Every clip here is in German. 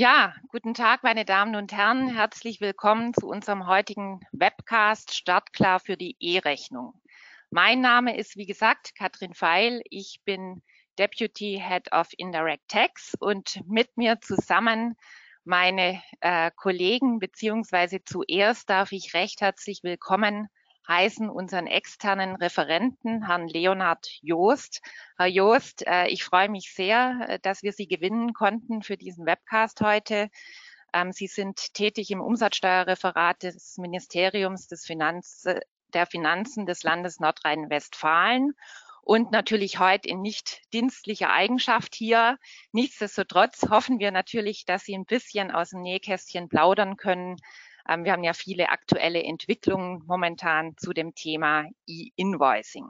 Ja, guten Tag, meine Damen und Herren. Herzlich willkommen zu unserem heutigen Webcast Startklar für die E-Rechnung. Mein Name ist, wie gesagt, Katrin Feil. Ich bin Deputy Head of Indirect Tax und mit mir zusammen meine äh, Kollegen, beziehungsweise zuerst darf ich recht herzlich willkommen heißen unseren externen Referenten, Herrn Leonhard Joost. Herr Joost, äh, ich freue mich sehr, äh, dass wir Sie gewinnen konnten für diesen Webcast heute. Ähm, Sie sind tätig im Umsatzsteuerreferat des Ministeriums des Finanz, der Finanzen des Landes Nordrhein-Westfalen und natürlich heute in nicht dienstlicher Eigenschaft hier. Nichtsdestotrotz hoffen wir natürlich, dass Sie ein bisschen aus dem Nähkästchen plaudern können, wir haben ja viele aktuelle Entwicklungen momentan zu dem Thema E-Invoicing.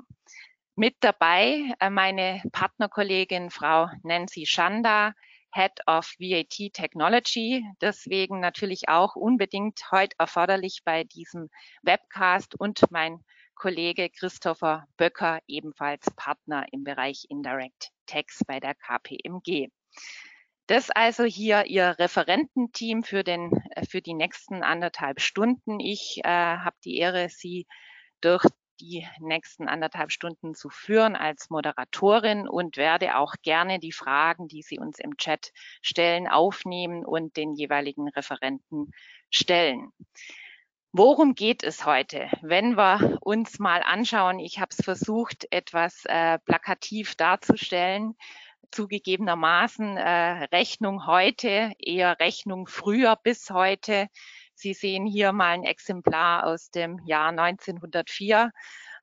Mit dabei äh, meine Partnerkollegin Frau Nancy Schanda, Head of VAT Technology. Deswegen natürlich auch unbedingt heute erforderlich bei diesem Webcast und mein Kollege Christopher Böcker, ebenfalls Partner im Bereich Indirect Tax bei der KPMG. Das also hier Ihr Referententeam für, den, äh, für die nächsten anderthalb Stunden. Ich äh, habe die Ehre, Sie durch die nächsten anderthalb Stunden zu führen als Moderatorin und werde auch gerne die Fragen, die Sie uns im Chat stellen, aufnehmen und den jeweiligen Referenten stellen. Worum geht es heute? Wenn wir uns mal anschauen, ich habe es versucht, etwas äh, plakativ darzustellen, zugegebenermaßen äh, Rechnung heute, eher Rechnung früher bis heute. Sie sehen hier mal ein Exemplar aus dem Jahr 1904,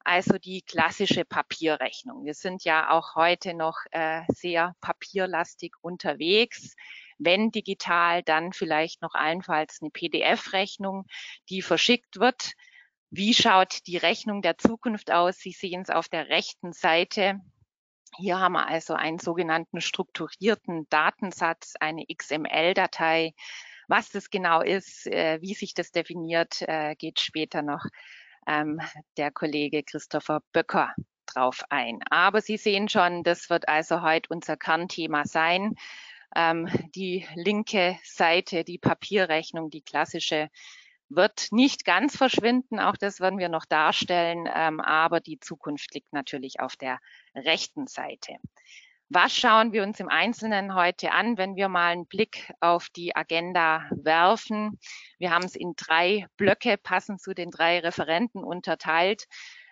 also die klassische Papierrechnung. Wir sind ja auch heute noch äh, sehr papierlastig unterwegs. Wenn digital, dann vielleicht noch allenfalls eine PDF-Rechnung, die verschickt wird. Wie schaut die Rechnung der Zukunft aus? Sie sehen es auf der rechten Seite. Hier haben wir also einen sogenannten strukturierten Datensatz, eine XML-Datei. Was das genau ist, äh, wie sich das definiert, äh, geht später noch ähm, der Kollege Christopher Böcker drauf ein. Aber Sie sehen schon, das wird also heute unser Kernthema sein. Ähm, die linke Seite, die Papierrechnung, die klassische, wird nicht ganz verschwinden. Auch das werden wir noch darstellen. Ähm, aber die Zukunft liegt natürlich auf der rechten Seite. Was schauen wir uns im Einzelnen heute an, wenn wir mal einen Blick auf die Agenda werfen? Wir haben es in drei Blöcke passend zu den drei Referenten unterteilt.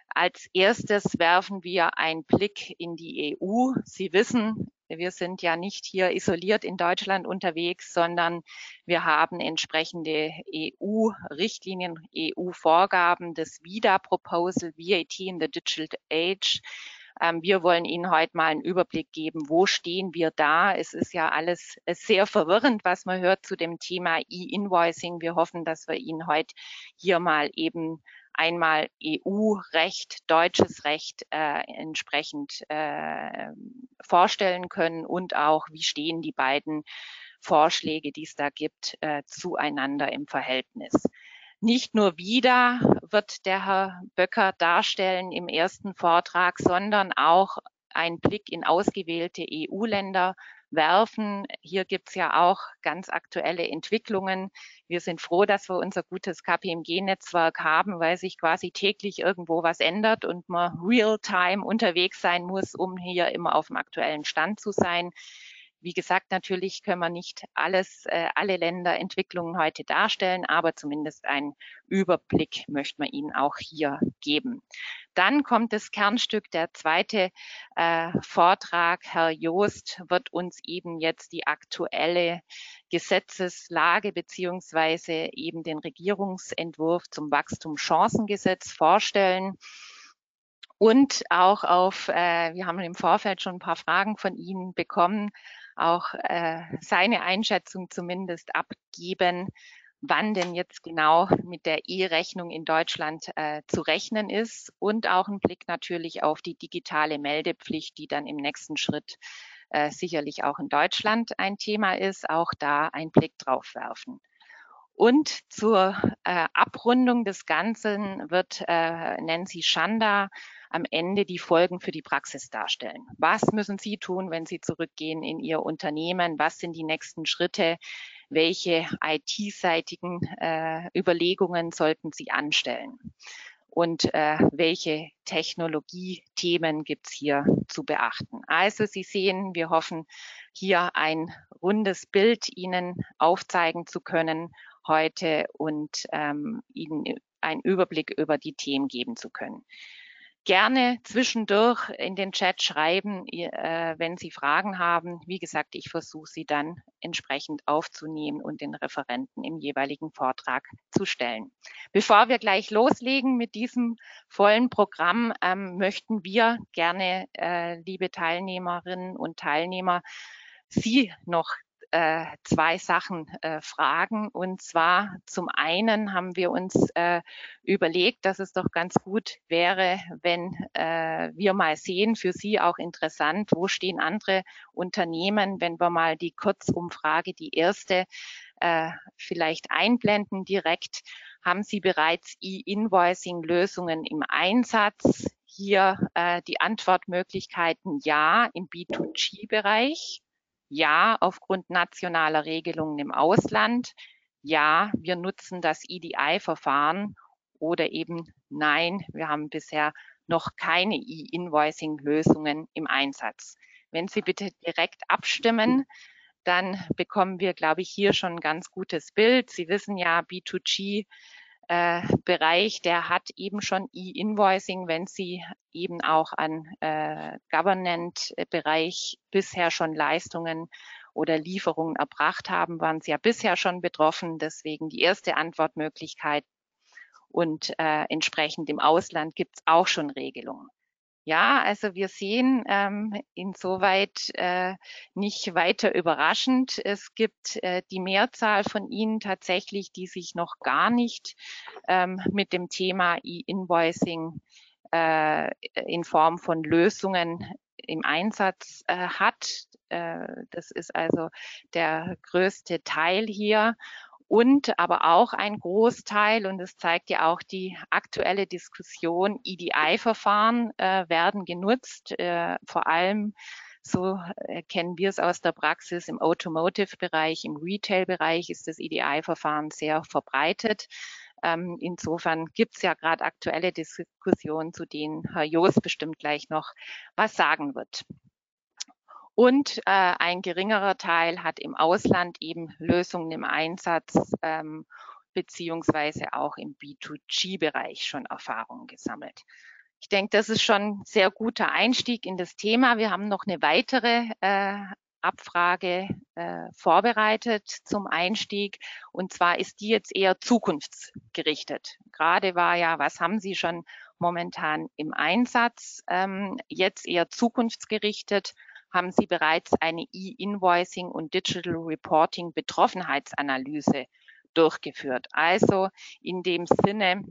Als erstes werfen wir einen Blick in die EU. Sie wissen, wir sind ja nicht hier isoliert in Deutschland unterwegs, sondern wir haben entsprechende EU-Richtlinien, EU-Vorgaben des VIDA-Proposal, VAT in the Digital Age, ähm, wir wollen Ihnen heute mal einen Überblick geben, wo stehen wir da. Es ist ja alles sehr verwirrend, was man hört zu dem Thema E-Invoicing. Wir hoffen, dass wir Ihnen heute hier mal eben einmal EU-Recht, deutsches Recht äh, entsprechend äh, vorstellen können und auch, wie stehen die beiden Vorschläge, die es da gibt, äh, zueinander im Verhältnis. Nicht nur wieder wird der Herr Böcker darstellen im ersten Vortrag, sondern auch einen Blick in ausgewählte EU-Länder werfen. Hier gibt's ja auch ganz aktuelle Entwicklungen. Wir sind froh, dass wir unser gutes KPMG-Netzwerk haben, weil sich quasi täglich irgendwo was ändert und man real-time unterwegs sein muss, um hier immer auf dem aktuellen Stand zu sein. Wie gesagt, natürlich können wir nicht alles, äh, alle Länderentwicklungen heute darstellen, aber zumindest einen Überblick möchte man Ihnen auch hier geben. Dann kommt das Kernstück, der zweite äh, Vortrag. Herr Joost wird uns eben jetzt die aktuelle Gesetzeslage beziehungsweise eben den Regierungsentwurf zum Wachstumschancengesetz vorstellen und auch auf, äh, wir haben im Vorfeld schon ein paar Fragen von Ihnen bekommen, auch äh, seine Einschätzung zumindest abgeben, wann denn jetzt genau mit der E-Rechnung in Deutschland äh, zu rechnen ist und auch ein Blick natürlich auf die digitale Meldepflicht, die dann im nächsten Schritt äh, sicherlich auch in Deutschland ein Thema ist, auch da einen Blick drauf werfen. Und zur äh, Abrundung des Ganzen wird äh, Nancy Schanda am Ende die Folgen für die Praxis darstellen. Was müssen Sie tun, wenn Sie zurückgehen in Ihr Unternehmen? Was sind die nächsten Schritte? welche IT-seitigen äh, Überlegungen sollten Sie anstellen und äh, welche Technologiethemen gibt es hier zu beachten. Also Sie sehen, wir hoffen hier ein rundes Bild Ihnen aufzeigen zu können heute und ähm, Ihnen einen Überblick über die Themen geben zu können gerne zwischendurch in den Chat schreiben, äh, wenn Sie Fragen haben. Wie gesagt, ich versuche sie dann entsprechend aufzunehmen und den Referenten im jeweiligen Vortrag zu stellen. Bevor wir gleich loslegen mit diesem vollen Programm, ähm, möchten wir gerne, äh, liebe Teilnehmerinnen und Teilnehmer, Sie noch äh, zwei Sachen äh, fragen. Und zwar zum einen haben wir uns äh, überlegt, dass es doch ganz gut wäre, wenn äh, wir mal sehen, für Sie auch interessant, wo stehen andere Unternehmen, wenn wir mal die Kurzumfrage, die erste, äh, vielleicht einblenden direkt. Haben Sie bereits E-Invoicing-Lösungen im Einsatz? Hier äh, die Antwortmöglichkeiten ja im B2G-Bereich ja, aufgrund nationaler Regelungen im Ausland. Ja, wir nutzen das EDI-Verfahren oder eben nein, wir haben bisher noch keine E-Invoicing-Lösungen im Einsatz. Wenn Sie bitte direkt abstimmen, dann bekommen wir, glaube ich, hier schon ein ganz gutes Bild. Sie wissen ja, B2G äh, Bereich, der hat eben schon E-Invoicing, wenn Sie eben auch an äh, Government-Bereich bisher schon Leistungen oder Lieferungen erbracht haben, waren Sie ja bisher schon betroffen. Deswegen die erste Antwortmöglichkeit. Und äh, entsprechend im Ausland gibt es auch schon Regelungen. Ja, also wir sehen ähm, insoweit äh, nicht weiter überraschend. Es gibt äh, die Mehrzahl von Ihnen tatsächlich, die sich noch gar nicht ähm, mit dem Thema E-Invoicing äh, in Form von Lösungen im Einsatz äh, hat. Äh, das ist also der größte Teil hier und aber auch ein Großteil, und das zeigt ja auch die aktuelle Diskussion, EDI-Verfahren äh, werden genutzt, äh, vor allem so äh, kennen wir es aus der Praxis im Automotive-Bereich, im Retail-Bereich ist das EDI-Verfahren sehr verbreitet. Ähm, insofern gibt es ja gerade aktuelle Diskussionen, zu denen Herr Joos bestimmt gleich noch was sagen wird. Und äh, ein geringerer Teil hat im Ausland eben Lösungen im Einsatz ähm, beziehungsweise auch im B2G-Bereich schon Erfahrungen gesammelt. Ich denke, das ist schon ein sehr guter Einstieg in das Thema. Wir haben noch eine weitere äh, Abfrage äh, vorbereitet zum Einstieg. Und zwar ist die jetzt eher zukunftsgerichtet. Gerade war ja, was haben Sie schon momentan im Einsatz? Ähm, jetzt eher zukunftsgerichtet haben Sie bereits eine E-Invoicing und Digital Reporting Betroffenheitsanalyse durchgeführt. Also in dem Sinne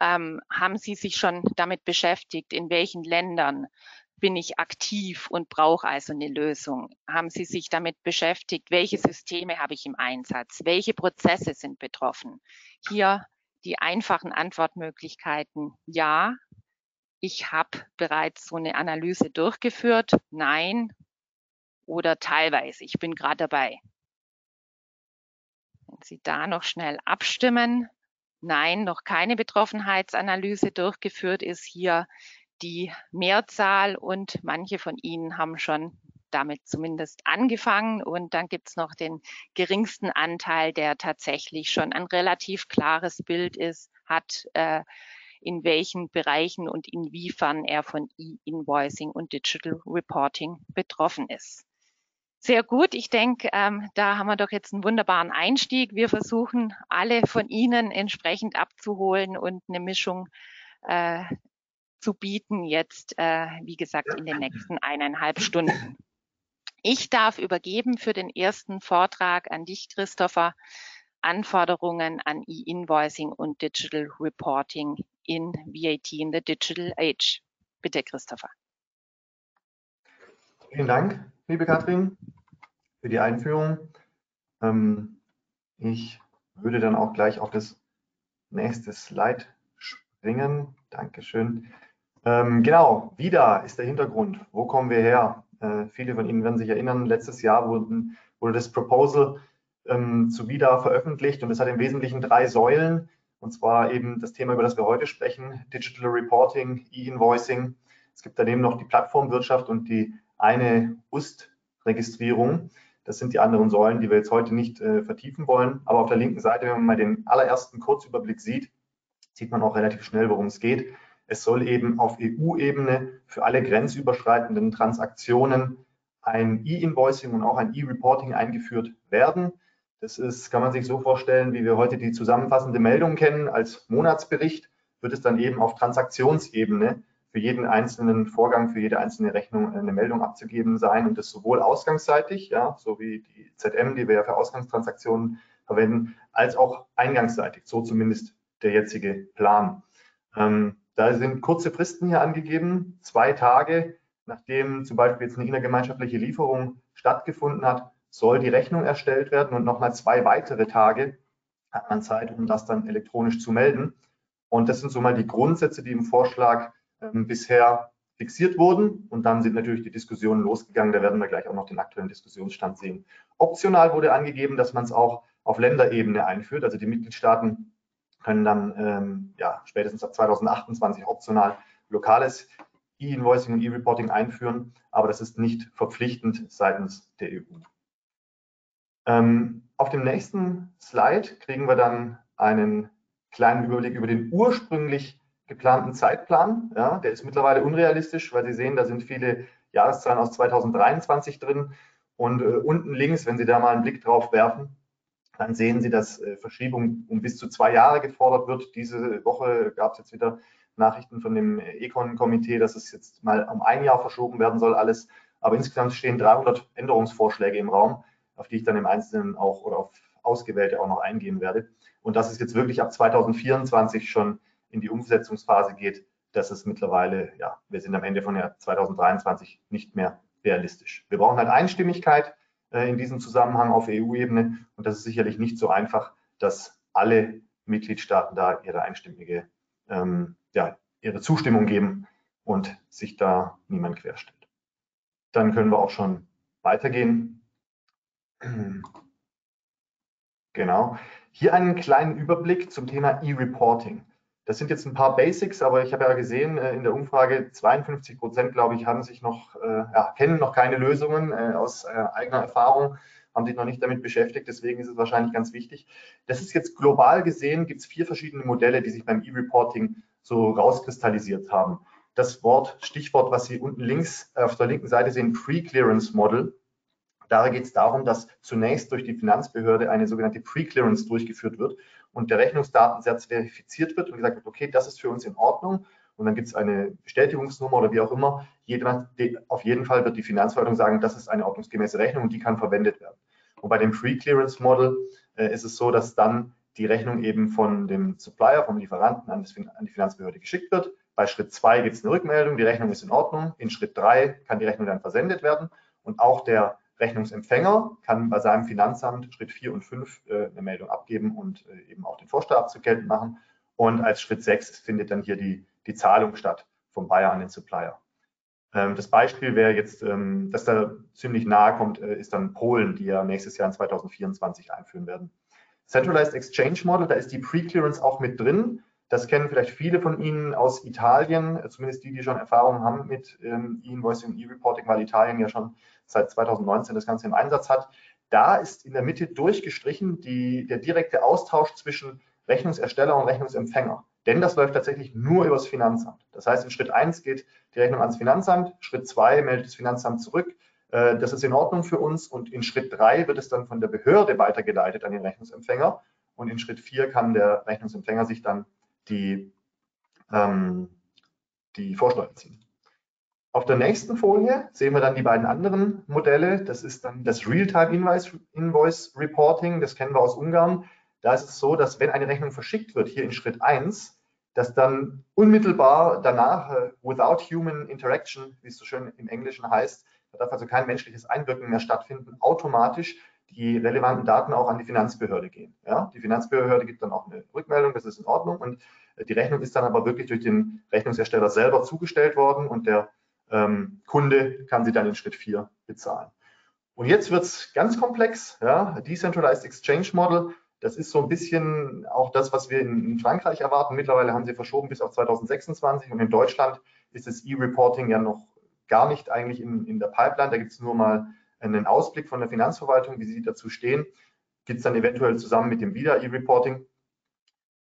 ähm, haben Sie sich schon damit beschäftigt, in welchen Ländern bin ich aktiv und brauche also eine Lösung? Haben Sie sich damit beschäftigt, welche Systeme habe ich im Einsatz? Welche Prozesse sind betroffen? Hier die einfachen Antwortmöglichkeiten ja, ich habe bereits so eine Analyse durchgeführt, nein oder teilweise, ich bin gerade dabei. Wenn Sie da noch schnell abstimmen, nein, noch keine Betroffenheitsanalyse durchgeführt, ist hier die Mehrzahl und manche von Ihnen haben schon damit zumindest angefangen. Und dann gibt es noch den geringsten Anteil, der tatsächlich schon ein relativ klares Bild ist, hat, äh, in welchen Bereichen und inwiefern er von E-Invoicing und Digital Reporting betroffen ist. Sehr gut. Ich denke, ähm, da haben wir doch jetzt einen wunderbaren Einstieg. Wir versuchen, alle von Ihnen entsprechend abzuholen und eine Mischung äh, zu bieten, jetzt, äh, wie gesagt, in den nächsten eineinhalb Stunden. Ich darf übergeben für den ersten Vortrag an dich, Christopher, Anforderungen an E-Invoicing und Digital Reporting in VAT in the Digital Age. Bitte, Christopher. Vielen Dank, liebe Katrin, für die Einführung. Ähm, ich würde dann auch gleich auf das nächste Slide springen. Dankeschön. Ähm, genau, wieder ist der Hintergrund. Wo kommen wir her? Äh, viele von Ihnen werden sich erinnern, letztes Jahr wurden, wurde das Proposal ähm, zu VIDA veröffentlicht und es hat im Wesentlichen drei Säulen. Und zwar eben das Thema, über das wir heute sprechen, Digital Reporting, E-Invoicing. Es gibt daneben noch die Plattformwirtschaft und die eine UST-Registrierung. Das sind die anderen Säulen, die wir jetzt heute nicht äh, vertiefen wollen. Aber auf der linken Seite, wenn man mal den allerersten Kurzüberblick sieht, sieht man auch relativ schnell, worum es geht. Es soll eben auf EU-Ebene für alle grenzüberschreitenden Transaktionen ein E-Invoicing und auch ein E-Reporting eingeführt werden. Das ist, kann man sich so vorstellen, wie wir heute die zusammenfassende Meldung kennen. Als Monatsbericht, wird es dann eben auf Transaktionsebene für jeden einzelnen Vorgang, für jede einzelne Rechnung eine Meldung abzugeben sein und das sowohl ausgangsseitig, ja, so wie die ZM, die wir ja für Ausgangstransaktionen verwenden, als auch eingangsseitig, so zumindest der jetzige Plan. Ähm, da sind kurze Fristen hier angegeben, zwei Tage, nachdem zum Beispiel jetzt eine innergemeinschaftliche Lieferung stattgefunden hat, soll die Rechnung erstellt werden und nochmal zwei weitere Tage hat man Zeit, um das dann elektronisch zu melden. Und das sind so mal die Grundsätze, die im Vorschlag ähm, bisher fixiert wurden. Und dann sind natürlich die Diskussionen losgegangen. Da werden wir gleich auch noch den aktuellen Diskussionsstand sehen. Optional wurde angegeben, dass man es auch auf Länderebene einführt. Also die Mitgliedstaaten können dann ähm, ja, spätestens ab 2028 optional lokales E-Invoicing und E-Reporting einführen, aber das ist nicht verpflichtend seitens der EU. Ähm, auf dem nächsten Slide kriegen wir dann einen kleinen Überblick über den ursprünglich geplanten Zeitplan. Ja, der ist mittlerweile unrealistisch, weil Sie sehen, da sind viele Jahreszahlen aus 2023 drin. Und äh, unten links, wenn Sie da mal einen Blick drauf werfen, dann sehen Sie, dass äh, Verschiebung um bis zu zwei Jahre gefordert wird. Diese Woche gab es jetzt wieder Nachrichten von dem Econ-Komitee, dass es jetzt mal um ein Jahr verschoben werden soll, alles. Aber insgesamt stehen 300 Änderungsvorschläge im Raum, auf die ich dann im Einzelnen auch oder auf ausgewählte auch noch eingehen werde. Und dass es jetzt wirklich ab 2024 schon in die Umsetzungsphase geht, das ist mittlerweile, ja, wir sind am Ende von Jahr 2023 nicht mehr realistisch. Wir brauchen halt Einstimmigkeit äh, in diesem Zusammenhang auf EU-Ebene und das ist sicherlich nicht so einfach, dass alle Mitgliedstaaten da ihre einstimmige, ähm, ja, ihre Zustimmung geben und sich da niemand querstellt. Dann können wir auch schon weitergehen. Genau. Hier einen kleinen Überblick zum Thema E-Reporting. Das sind jetzt ein paar Basics, aber ich habe ja gesehen äh, in der Umfrage, 52 Prozent, glaube ich, haben sich noch, äh, ja, kennen noch keine Lösungen äh, aus eigener Erfahrung, haben sich noch nicht damit beschäftigt. Deswegen ist es wahrscheinlich ganz wichtig. Das ist jetzt global gesehen, gibt es vier verschiedene Modelle, die sich beim E-Reporting so rauskristallisiert haben. Das Wort, Stichwort, was Sie unten links auf der linken Seite sehen, Pre-Clearance Model. Da geht es darum, dass zunächst durch die Finanzbehörde eine sogenannte Pre-Clearance durchgeführt wird und der Rechnungsdatensatz verifiziert wird und gesagt wird, okay, das ist für uns in Ordnung. Und dann gibt es eine Bestätigungsnummer oder wie auch immer. Auf jeden Fall wird die Finanzverwaltung sagen, das ist eine ordnungsgemäße Rechnung und die kann verwendet werden. Und bei dem Pre-Clearance-Model äh, ist es so, dass dann die Rechnung eben von dem Supplier, vom Lieferanten an, das, an die Finanzbehörde geschickt wird. Bei Schritt 2 gibt es eine Rückmeldung, die Rechnung ist in Ordnung. In Schritt 3 kann die Rechnung dann versendet werden und auch der Rechnungsempfänger kann bei seinem Finanzamt Schritt 4 und 5 äh, eine Meldung abgeben und äh, eben auch den Vorsteuerabzug geltend machen. Und als Schritt 6 findet dann hier die, die Zahlung statt vom Buyer an den Supplier. Ähm, das Beispiel wäre jetzt, ähm, das da ziemlich nahe kommt, äh, ist dann Polen, die ja nächstes Jahr in 2024 einführen werden. Centralized Exchange Model, da ist die Pre-Clearance auch mit drin. Das kennen vielleicht viele von Ihnen aus Italien, zumindest die, die schon Erfahrung haben mit ähm, E-Invoicing und E-Reporting, weil Italien ja schon seit 2019 das Ganze im Einsatz hat. Da ist in der Mitte durchgestrichen die, der direkte Austausch zwischen Rechnungsersteller und Rechnungsempfänger. Denn das läuft tatsächlich nur übers Finanzamt. Das heißt, in Schritt 1 geht die Rechnung ans Finanzamt, Schritt 2 meldet das Finanzamt zurück. Äh, das ist in Ordnung für uns und in Schritt 3 wird es dann von der Behörde weitergeleitet an den Rechnungsempfänger und in Schritt 4 kann der Rechnungsempfänger sich dann die, ähm, die Vorsteuer ziehen. Auf der nächsten Folie sehen wir dann die beiden anderen Modelle. Das ist dann das Real-Time Invoice Reporting. Das kennen wir aus Ungarn. Da ist es so, dass wenn eine Rechnung verschickt wird, hier in Schritt 1, dass dann unmittelbar danach, uh, without human interaction, wie es so schön im Englischen heißt, da darf also kein menschliches Einwirken mehr stattfinden, automatisch die relevanten Daten auch an die Finanzbehörde gehen. Ja? Die Finanzbehörde gibt dann auch eine Rückmeldung, das ist in Ordnung und die Rechnung ist dann aber wirklich durch den Rechnungsersteller selber zugestellt worden und der ähm, Kunde kann sie dann in Schritt 4 bezahlen. Und jetzt wird es ganz komplex. Ja? Decentralized Exchange Model, das ist so ein bisschen auch das, was wir in, in Frankreich erwarten. Mittlerweile haben sie verschoben bis auf 2026 und in Deutschland ist das E-Reporting ja noch gar nicht eigentlich in, in der Pipeline. Da gibt es nur mal einen Ausblick von der Finanzverwaltung, wie sie dazu stehen. Gibt es dann eventuell zusammen mit dem Wieder E-Reporting.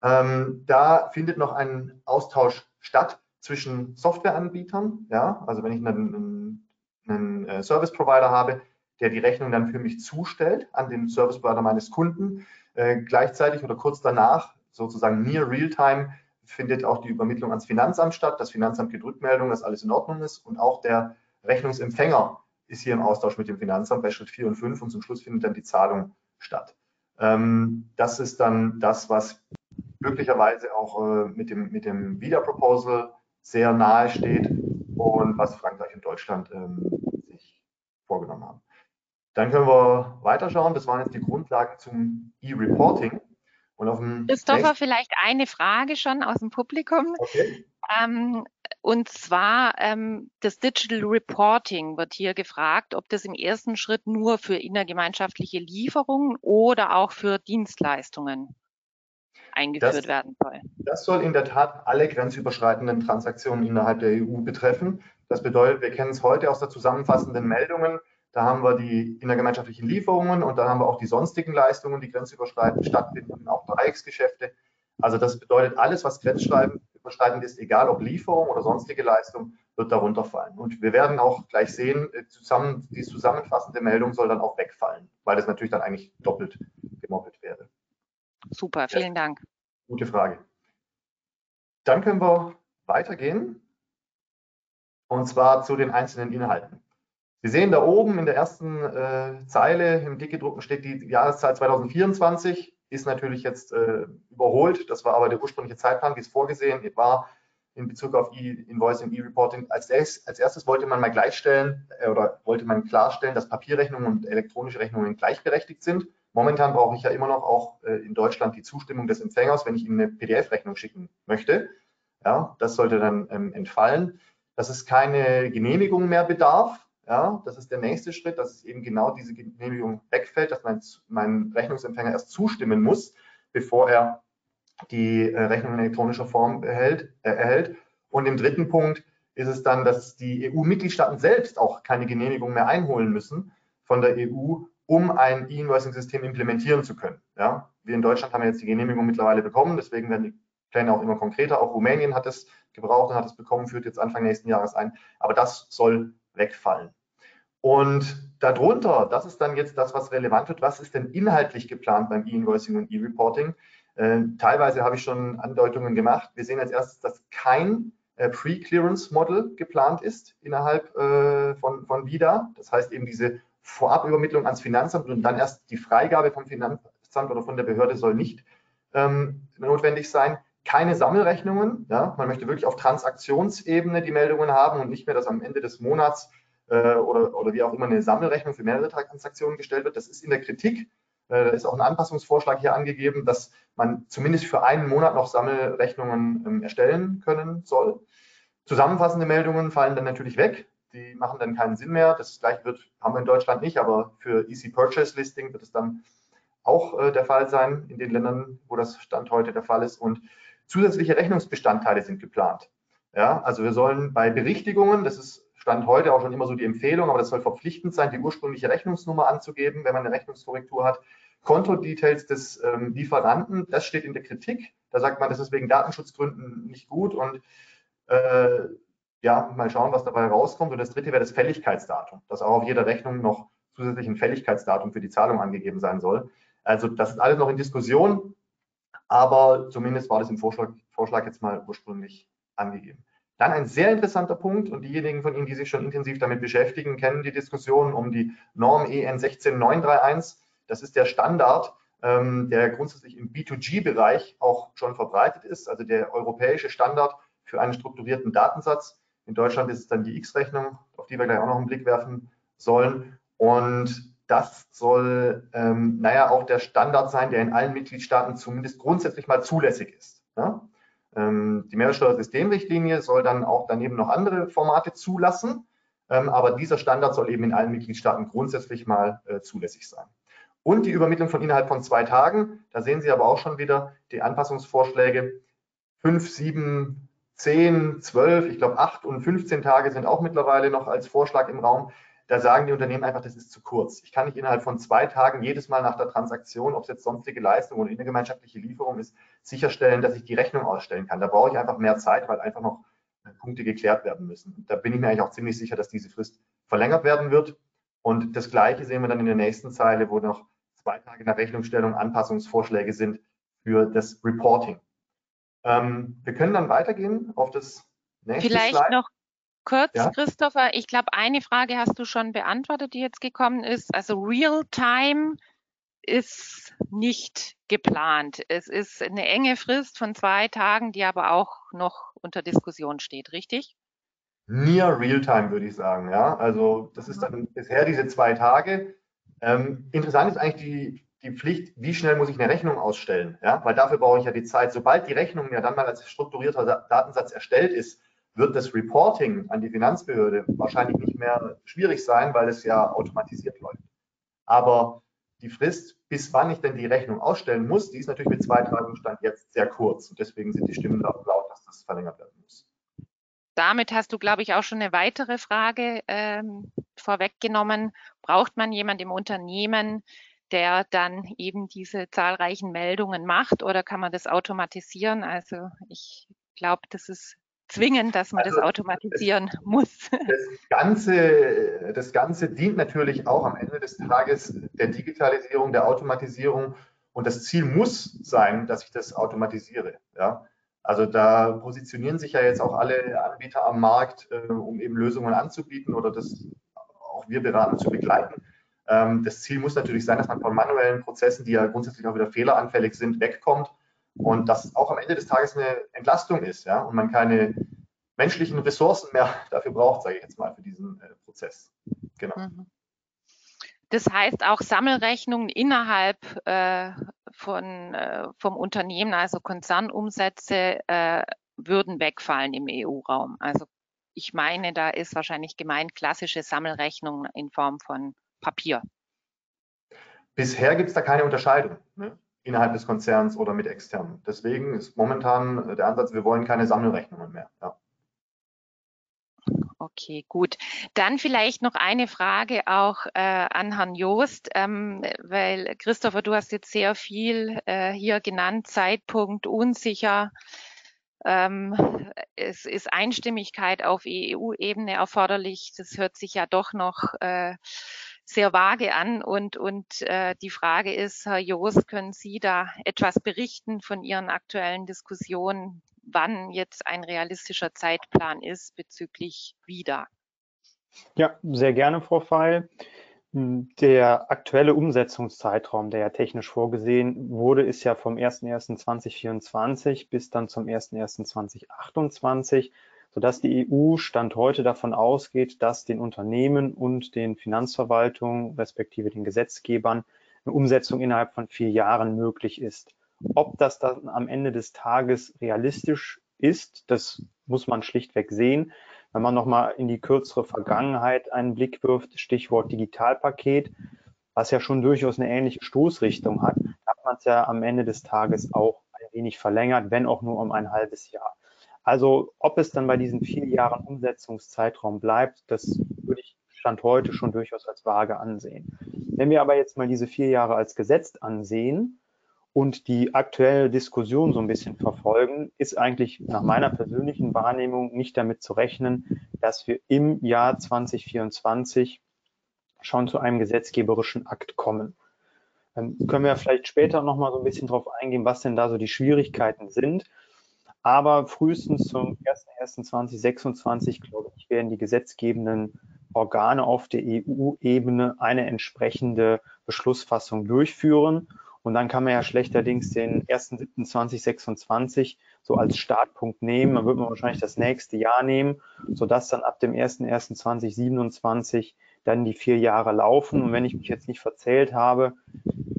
Ähm, da findet noch ein Austausch statt zwischen Softwareanbietern. Ja, also wenn ich einen, einen, äh, Service Provider habe, der die Rechnung dann für mich zustellt an den Service Provider meines Kunden. Äh, gleichzeitig oder kurz danach, sozusagen near real-time, findet auch die Übermittlung ans Finanzamt statt. Das Finanzamt gibt Rückmeldung, dass alles in Ordnung ist und auch der Rechnungsempfänger ist hier im Austausch mit dem Finanzamt bei Schritt 4 und 5 und zum Schluss findet dann die Zahlung statt. Ähm, das ist dann das, was möglicherweise auch äh, mit dem, mit dem Wieder-Proposal sehr nahe steht und was Frankreich und Deutschland ähm, sich vorgenommen haben. Dann können wir weiterschauen. Das waren jetzt die Grundlagen zum E-Reporting. Und auf dem Christopher, vielleicht eine Frage schon aus dem Publikum. Okay. Ähm, und zwar ähm, das Digital Reporting wird hier gefragt, ob das im ersten Schritt nur für innergemeinschaftliche Lieferungen oder auch für Dienstleistungen eingeführt das, werden soll. Das soll in der Tat alle grenzüberschreitenden Transaktionen innerhalb der EU betreffen. Das bedeutet, wir kennen es heute aus der zusammenfassenden Meldungen. Da haben wir die innergemeinschaftlichen Lieferungen und dann haben wir auch die sonstigen Leistungen, die grenzüberschreitend stattfinden, auch Dreiecksgeschäfte. Also das bedeutet, alles, was grenzüberschreitend ist, egal ob Lieferung oder sonstige Leistung, wird darunter fallen. Und wir werden auch gleich sehen, äh, zusammen, die zusammenfassende Meldung soll dann auch wegfallen, weil das natürlich dann eigentlich doppelt gemoppelt wäre. Super, vielen ja. Dank. Gute Frage. Dann können wir weitergehen und zwar zu den einzelnen Inhalten. Sie sehen da oben in der ersten äh, Zeile im dickgedruckten steht die Jahreszahl 2024, ist natürlich jetzt äh, überholt. Das war aber der ursprüngliche Zeitplan, wie es vorgesehen war in Bezug auf E-Invoicing, E-Reporting. Als, als, erstes wollte man mal gleichstellen äh, oder wollte man klarstellen, dass Papierrechnungen und elektronische Rechnungen gleichberechtigt sind. Momentan brauche ich ja immer noch auch äh, in Deutschland die Zustimmung des Empfängers, wenn ich ihm eine PDF-Rechnung schicken möchte. Ja, das sollte dann ähm, entfallen. Dass es keine Genehmigung mehr bedarf. Ja, das ist der nächste Schritt, dass es eben genau diese Genehmigung wegfällt, dass mein, mein Rechnungsempfänger erst zustimmen muss, bevor er die äh, Rechnung in elektronischer Form erhält, äh, erhält. Und im dritten Punkt ist es dann, dass die EU-Mitgliedstaaten selbst auch keine Genehmigung mehr einholen müssen von der EU, um ein E-Invoicing-System implementieren zu können. Ja, wir in Deutschland haben jetzt die Genehmigung mittlerweile bekommen, deswegen werden die Pläne auch immer konkreter. Auch Rumänien hat es gebraucht und hat es bekommen, führt jetzt Anfang nächsten Jahres ein. Aber das soll wegfallen. Und darunter, das ist dann jetzt das, was relevant wird, was ist denn inhaltlich geplant beim E-Invoicing und E-Reporting? Äh, teilweise habe ich schon Andeutungen gemacht. Wir sehen als erstes, dass kein äh, Pre-Clearance-Model geplant ist innerhalb äh, von, von VIDA. Das heißt eben diese Vorabübermittlung ans Finanzamt und dann erst die Freigabe vom Finanzamt oder von der Behörde soll nicht ähm, notwendig sein. Keine Sammelrechnungen. Ja? Man möchte wirklich auf Transaktionsebene die Meldungen haben und nicht mehr, dass am Ende des Monats äh, oder, oder wie auch immer eine Sammelrechnung für mehrere Transaktionen gestellt wird. Das ist in der Kritik. Äh, da ist auch ein Anpassungsvorschlag hier angegeben, dass man zumindest für einen Monat noch Sammelrechnungen ähm, erstellen können soll. Zusammenfassende Meldungen fallen dann natürlich weg die machen dann keinen Sinn mehr. Das gleiche wird, haben wir in Deutschland nicht, aber für Easy Purchase Listing wird es dann auch äh, der Fall sein in den Ländern, wo das Stand heute der Fall ist. Und zusätzliche Rechnungsbestandteile sind geplant. Ja, also wir sollen bei Berichtigungen, das ist Stand heute auch schon immer so die Empfehlung, aber das soll verpflichtend sein, die ursprüngliche Rechnungsnummer anzugeben, wenn man eine Rechnungskorrektur hat. Konto-Details des ähm, Lieferanten, das steht in der Kritik. Da sagt man, das ist wegen Datenschutzgründen nicht gut und äh, ja, mal schauen, was dabei rauskommt. Und das dritte wäre das Fälligkeitsdatum, dass auch auf jeder Rechnung noch zusätzlich ein Fälligkeitsdatum für die Zahlung angegeben sein soll. Also das ist alles noch in Diskussion, aber zumindest war das im Vorschlag, Vorschlag jetzt mal ursprünglich angegeben. Dann ein sehr interessanter Punkt und diejenigen von Ihnen, die sich schon intensiv damit beschäftigen, kennen die Diskussion um die Norm EN 16931. Das ist der Standard, ähm, der grundsätzlich im B2G-Bereich auch schon verbreitet ist, also der europäische Standard für einen strukturierten Datensatz. In Deutschland ist es dann die X-Rechnung, auf die wir gleich auch noch einen Blick werfen sollen. Und das soll, ähm, naja, auch der Standard sein, der in allen Mitgliedstaaten zumindest grundsätzlich mal zulässig ist. Ja? Ähm, die Mehrwertsteuersystemrichtlinie soll dann auch daneben noch andere Formate zulassen. Ähm, aber dieser Standard soll eben in allen Mitgliedstaaten grundsätzlich mal äh, zulässig sein. Und die Übermittlung von innerhalb von zwei Tagen. Da sehen Sie aber auch schon wieder die Anpassungsvorschläge. Fünf, sieben, zehn, zwölf, ich glaube acht und 15 Tage sind auch mittlerweile noch als Vorschlag im Raum. Da sagen die Unternehmen einfach, das ist zu kurz. Ich kann nicht innerhalb von zwei Tagen jedes Mal nach der Transaktion, ob es jetzt sonstige Leistung oder innergemeinschaftliche Lieferung ist, sicherstellen, dass ich die Rechnung ausstellen kann. Da brauche ich einfach mehr Zeit, weil einfach noch äh, Punkte geklärt werden müssen. Da bin ich mir eigentlich auch ziemlich sicher, dass diese Frist verlängert werden wird. Und das Gleiche sehen wir dann in der nächsten Zeile, wo noch zwei Tage nach Rechnungsstellung Anpassungsvorschläge sind für das Reporting. Ähm, wir können dann weitergehen auf das nächste Vielleicht Slide. noch kurz, ja? Christopher. Ich glaube, eine Frage hast du schon beantwortet, die jetzt gekommen ist. Also Real-Time ist nicht geplant. Es ist eine enge Frist von zwei Tagen, die aber auch noch unter Diskussion steht, richtig? Near Real-Time würde ich sagen, ja. Also das ist dann bisher diese zwei Tage. Ähm, interessant ist eigentlich die, die Pflicht, wie schnell muss ich eine Rechnung ausstellen, ja, weil dafür brauche ich ja die Zeit. Sobald die Rechnung ja dann mal als strukturierter Datensatz erstellt ist, wird das Reporting an die Finanzbehörde wahrscheinlich nicht mehr schwierig sein, weil es ja automatisiert läuft. Aber die Frist, bis wann ich denn die Rechnung ausstellen muss, die ist natürlich mit zwei Tagen Stand jetzt sehr kurz. Und deswegen sind die Stimmen laut, dass das verlängert werden muss. Damit hast du, glaube ich, auch schon eine weitere Frage ähm, vorweggenommen. Braucht man jemand im Unternehmen, der dann eben diese zahlreichen Meldungen macht oder kann man das automatisieren? Also ich glaube, das ist zwingend, dass man also, das automatisieren das, muss. Das Ganze, das Ganze dient natürlich auch am Ende des Tages der Digitalisierung, der Automatisierung. Und das Ziel muss sein, dass ich das automatisiere. Ja? Also da positionieren sich ja jetzt auch alle Anbieter am Markt, äh, um eben Lösungen anzubieten oder das auch wir beraten zu begleiten. Ähm, das Ziel muss natürlich sein, dass man von manuellen Prozessen, die ja grundsätzlich auch wieder fehleranfällig sind, wegkommt und dass auch am Ende des Tages eine Entlastung ist, ja, und man keine menschlichen Ressourcen mehr dafür braucht, sage ich jetzt mal, für diesen äh, Prozess. Genau. Mhm. Das heißt auch Sammelrechnungen innerhalb äh, von, äh, vom Unternehmen, also Konzernumsätze, äh, würden wegfallen im EU-Raum. Also ich meine, da ist wahrscheinlich gemeint klassische Sammelrechnungen in Form von Papier. Bisher gibt es da keine Unterscheidung. Ne? innerhalb des Konzerns oder mit externen. Deswegen ist momentan der Ansatz, wir wollen keine Sammelrechnungen mehr. Ja. Okay, gut. Dann vielleicht noch eine Frage auch äh, an Herrn Joost, ähm, weil Christopher, du hast jetzt sehr viel äh, hier genannt, Zeitpunkt unsicher. Ähm, es ist Einstimmigkeit auf EU-Ebene erforderlich. Das hört sich ja doch noch äh, sehr vage an. Und, und äh, die Frage ist, Herr Joost, können Sie da etwas berichten von Ihren aktuellen Diskussionen, wann jetzt ein realistischer Zeitplan ist bezüglich WIDA? Ja, sehr gerne, Frau Feil. Der aktuelle Umsetzungszeitraum, der ja technisch vorgesehen wurde, ist ja vom 01.01.2024 bis dann zum 01.01.2028 sodass die EU Stand heute davon ausgeht, dass den Unternehmen und den Finanzverwaltungen respektive den Gesetzgebern eine Umsetzung innerhalb von vier Jahren möglich ist. Ob das dann am Ende des Tages realistisch ist, das muss man schlichtweg sehen. Wenn man nochmal in die kürzere Vergangenheit einen Blick wirft, Stichwort Digitalpaket, was ja schon durchaus eine ähnliche Stoßrichtung hat, hat man es ja am Ende des Tages auch ein wenig verlängert, wenn auch nur um ein halbes Jahr. Also ob es dann bei diesen vier Jahren Umsetzungszeitraum bleibt, das würde ich Stand heute schon durchaus als vage ansehen. Wenn wir aber jetzt mal diese vier Jahre als gesetzt ansehen und die aktuelle Diskussion so ein bisschen verfolgen, ist eigentlich nach meiner persönlichen Wahrnehmung nicht damit zu rechnen, dass wir im Jahr 2024 schon zu einem gesetzgeberischen Akt kommen. Dann können wir vielleicht später noch mal so ein bisschen drauf eingehen, was denn da so die Schwierigkeiten sind. Aber frühestens zum 01.01.2026, glaube ich, werden die gesetzgebenden Organe auf der EU-Ebene eine entsprechende Beschlussfassung durchführen. Und dann kann man ja schlechterdings den 1.07.2026 so als Startpunkt nehmen. Dann wird man wahrscheinlich das nächste Jahr nehmen, sodass dann ab dem 1.01.2027 dann die vier Jahre laufen. Und wenn ich mich jetzt nicht verzählt habe,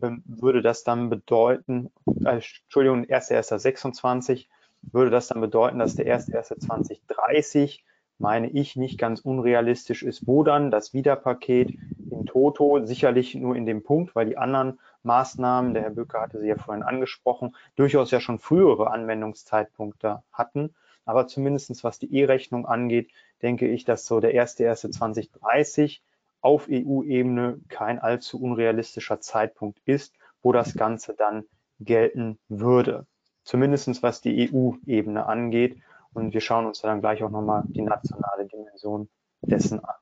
ähm, würde das dann bedeuten, äh, Entschuldigung, 1.01.26 würde das dann bedeuten, dass der 1.1.2030 meine ich, nicht ganz unrealistisch ist, wo dann das Wiederpaket in Toto sicherlich nur in dem Punkt, weil die anderen Maßnahmen, der Herr Böcker hatte sie ja vorhin angesprochen, durchaus ja schon frühere Anwendungszeitpunkte hatten. Aber zumindestens was die E-Rechnung angeht, denke ich, dass so der 1.1.2030 auf EU-Ebene kein allzu unrealistischer Zeitpunkt ist, wo das Ganze dann gelten würde. Zumindestens was die EU-Ebene angeht. Und wir schauen uns dann gleich auch nochmal die nationale Dimension dessen an.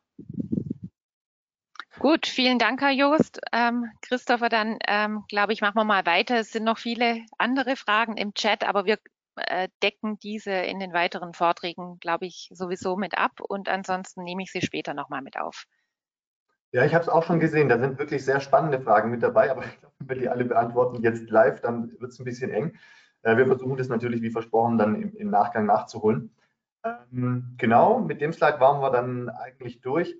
Gut, vielen Dank, Herr Joost. Ähm, Christopher, dann ähm, glaube ich, machen wir mal weiter. Es sind noch viele andere Fragen im Chat, aber wir äh, decken diese in den weiteren Vorträgen, glaube ich, sowieso mit ab und ansonsten nehme ich sie später nochmal mit auf. Ja, ich habe es auch schon gesehen. Da sind wirklich sehr spannende Fragen mit dabei, aber ich glaube, wenn wir die alle beantworten jetzt live, dann wird es ein bisschen eng. Äh, wir versuchen das natürlich, wie versprochen, dann im, Nachgang nachzuholen. Ähm, genau, mit dem Slide waren wir dann eigentlich durch.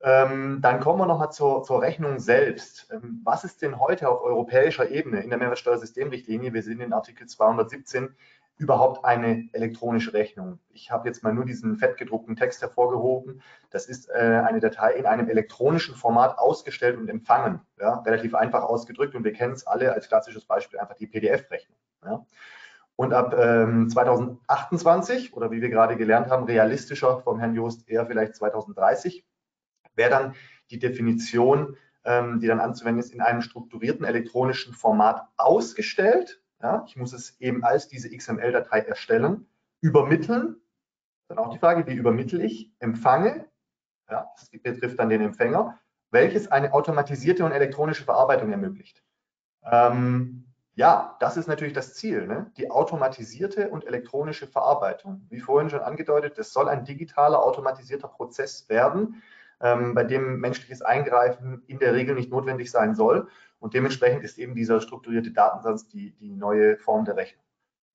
Ähm, dann kommen wir nochmal zur, zur Rechnung selbst. Ähm, was ist denn heute auf europäischer Ebene in der Mehrwertsteuersystemrichtlinie, wir sind in Artikel 217, überhaupt eine elektronische Rechnung? Ich habe jetzt mal nur diesen fettgedruckten Text hervorgehoben. Das ist äh, eine Datei in einem elektronischen Format ausgestellt und empfangen. Ja, relativ einfach ausgedrückt und wir kennen es alle als klassisches Beispiel einfach die PDF-Rechnung. Ja. Und ab ähm, 2028 oder wie wir gerade gelernt haben, realistischer vom Herrn Joost eher vielleicht 2030 wäre dann die Definition, ähm, die dann anzuwenden ist, in einem strukturierten elektronischen Format ausgestellt. Ja, ich muss es eben als diese XML-Datei erstellen, übermitteln. Dann auch die Frage, wie übermittle ich? Empfange, ja, das betrifft dann den Empfänger, welches eine automatisierte und elektronische Verarbeitung ermöglicht. Ähm, ja, das ist natürlich das Ziel, ne? die automatisierte und elektronische Verarbeitung. Wie vorhin schon angedeutet, das soll ein digitaler, automatisierter Prozess werden, ähm, bei dem menschliches Eingreifen in der Regel nicht notwendig sein soll. Und dementsprechend ist eben dieser strukturierte Datensatz die, die neue Form der Rechnung.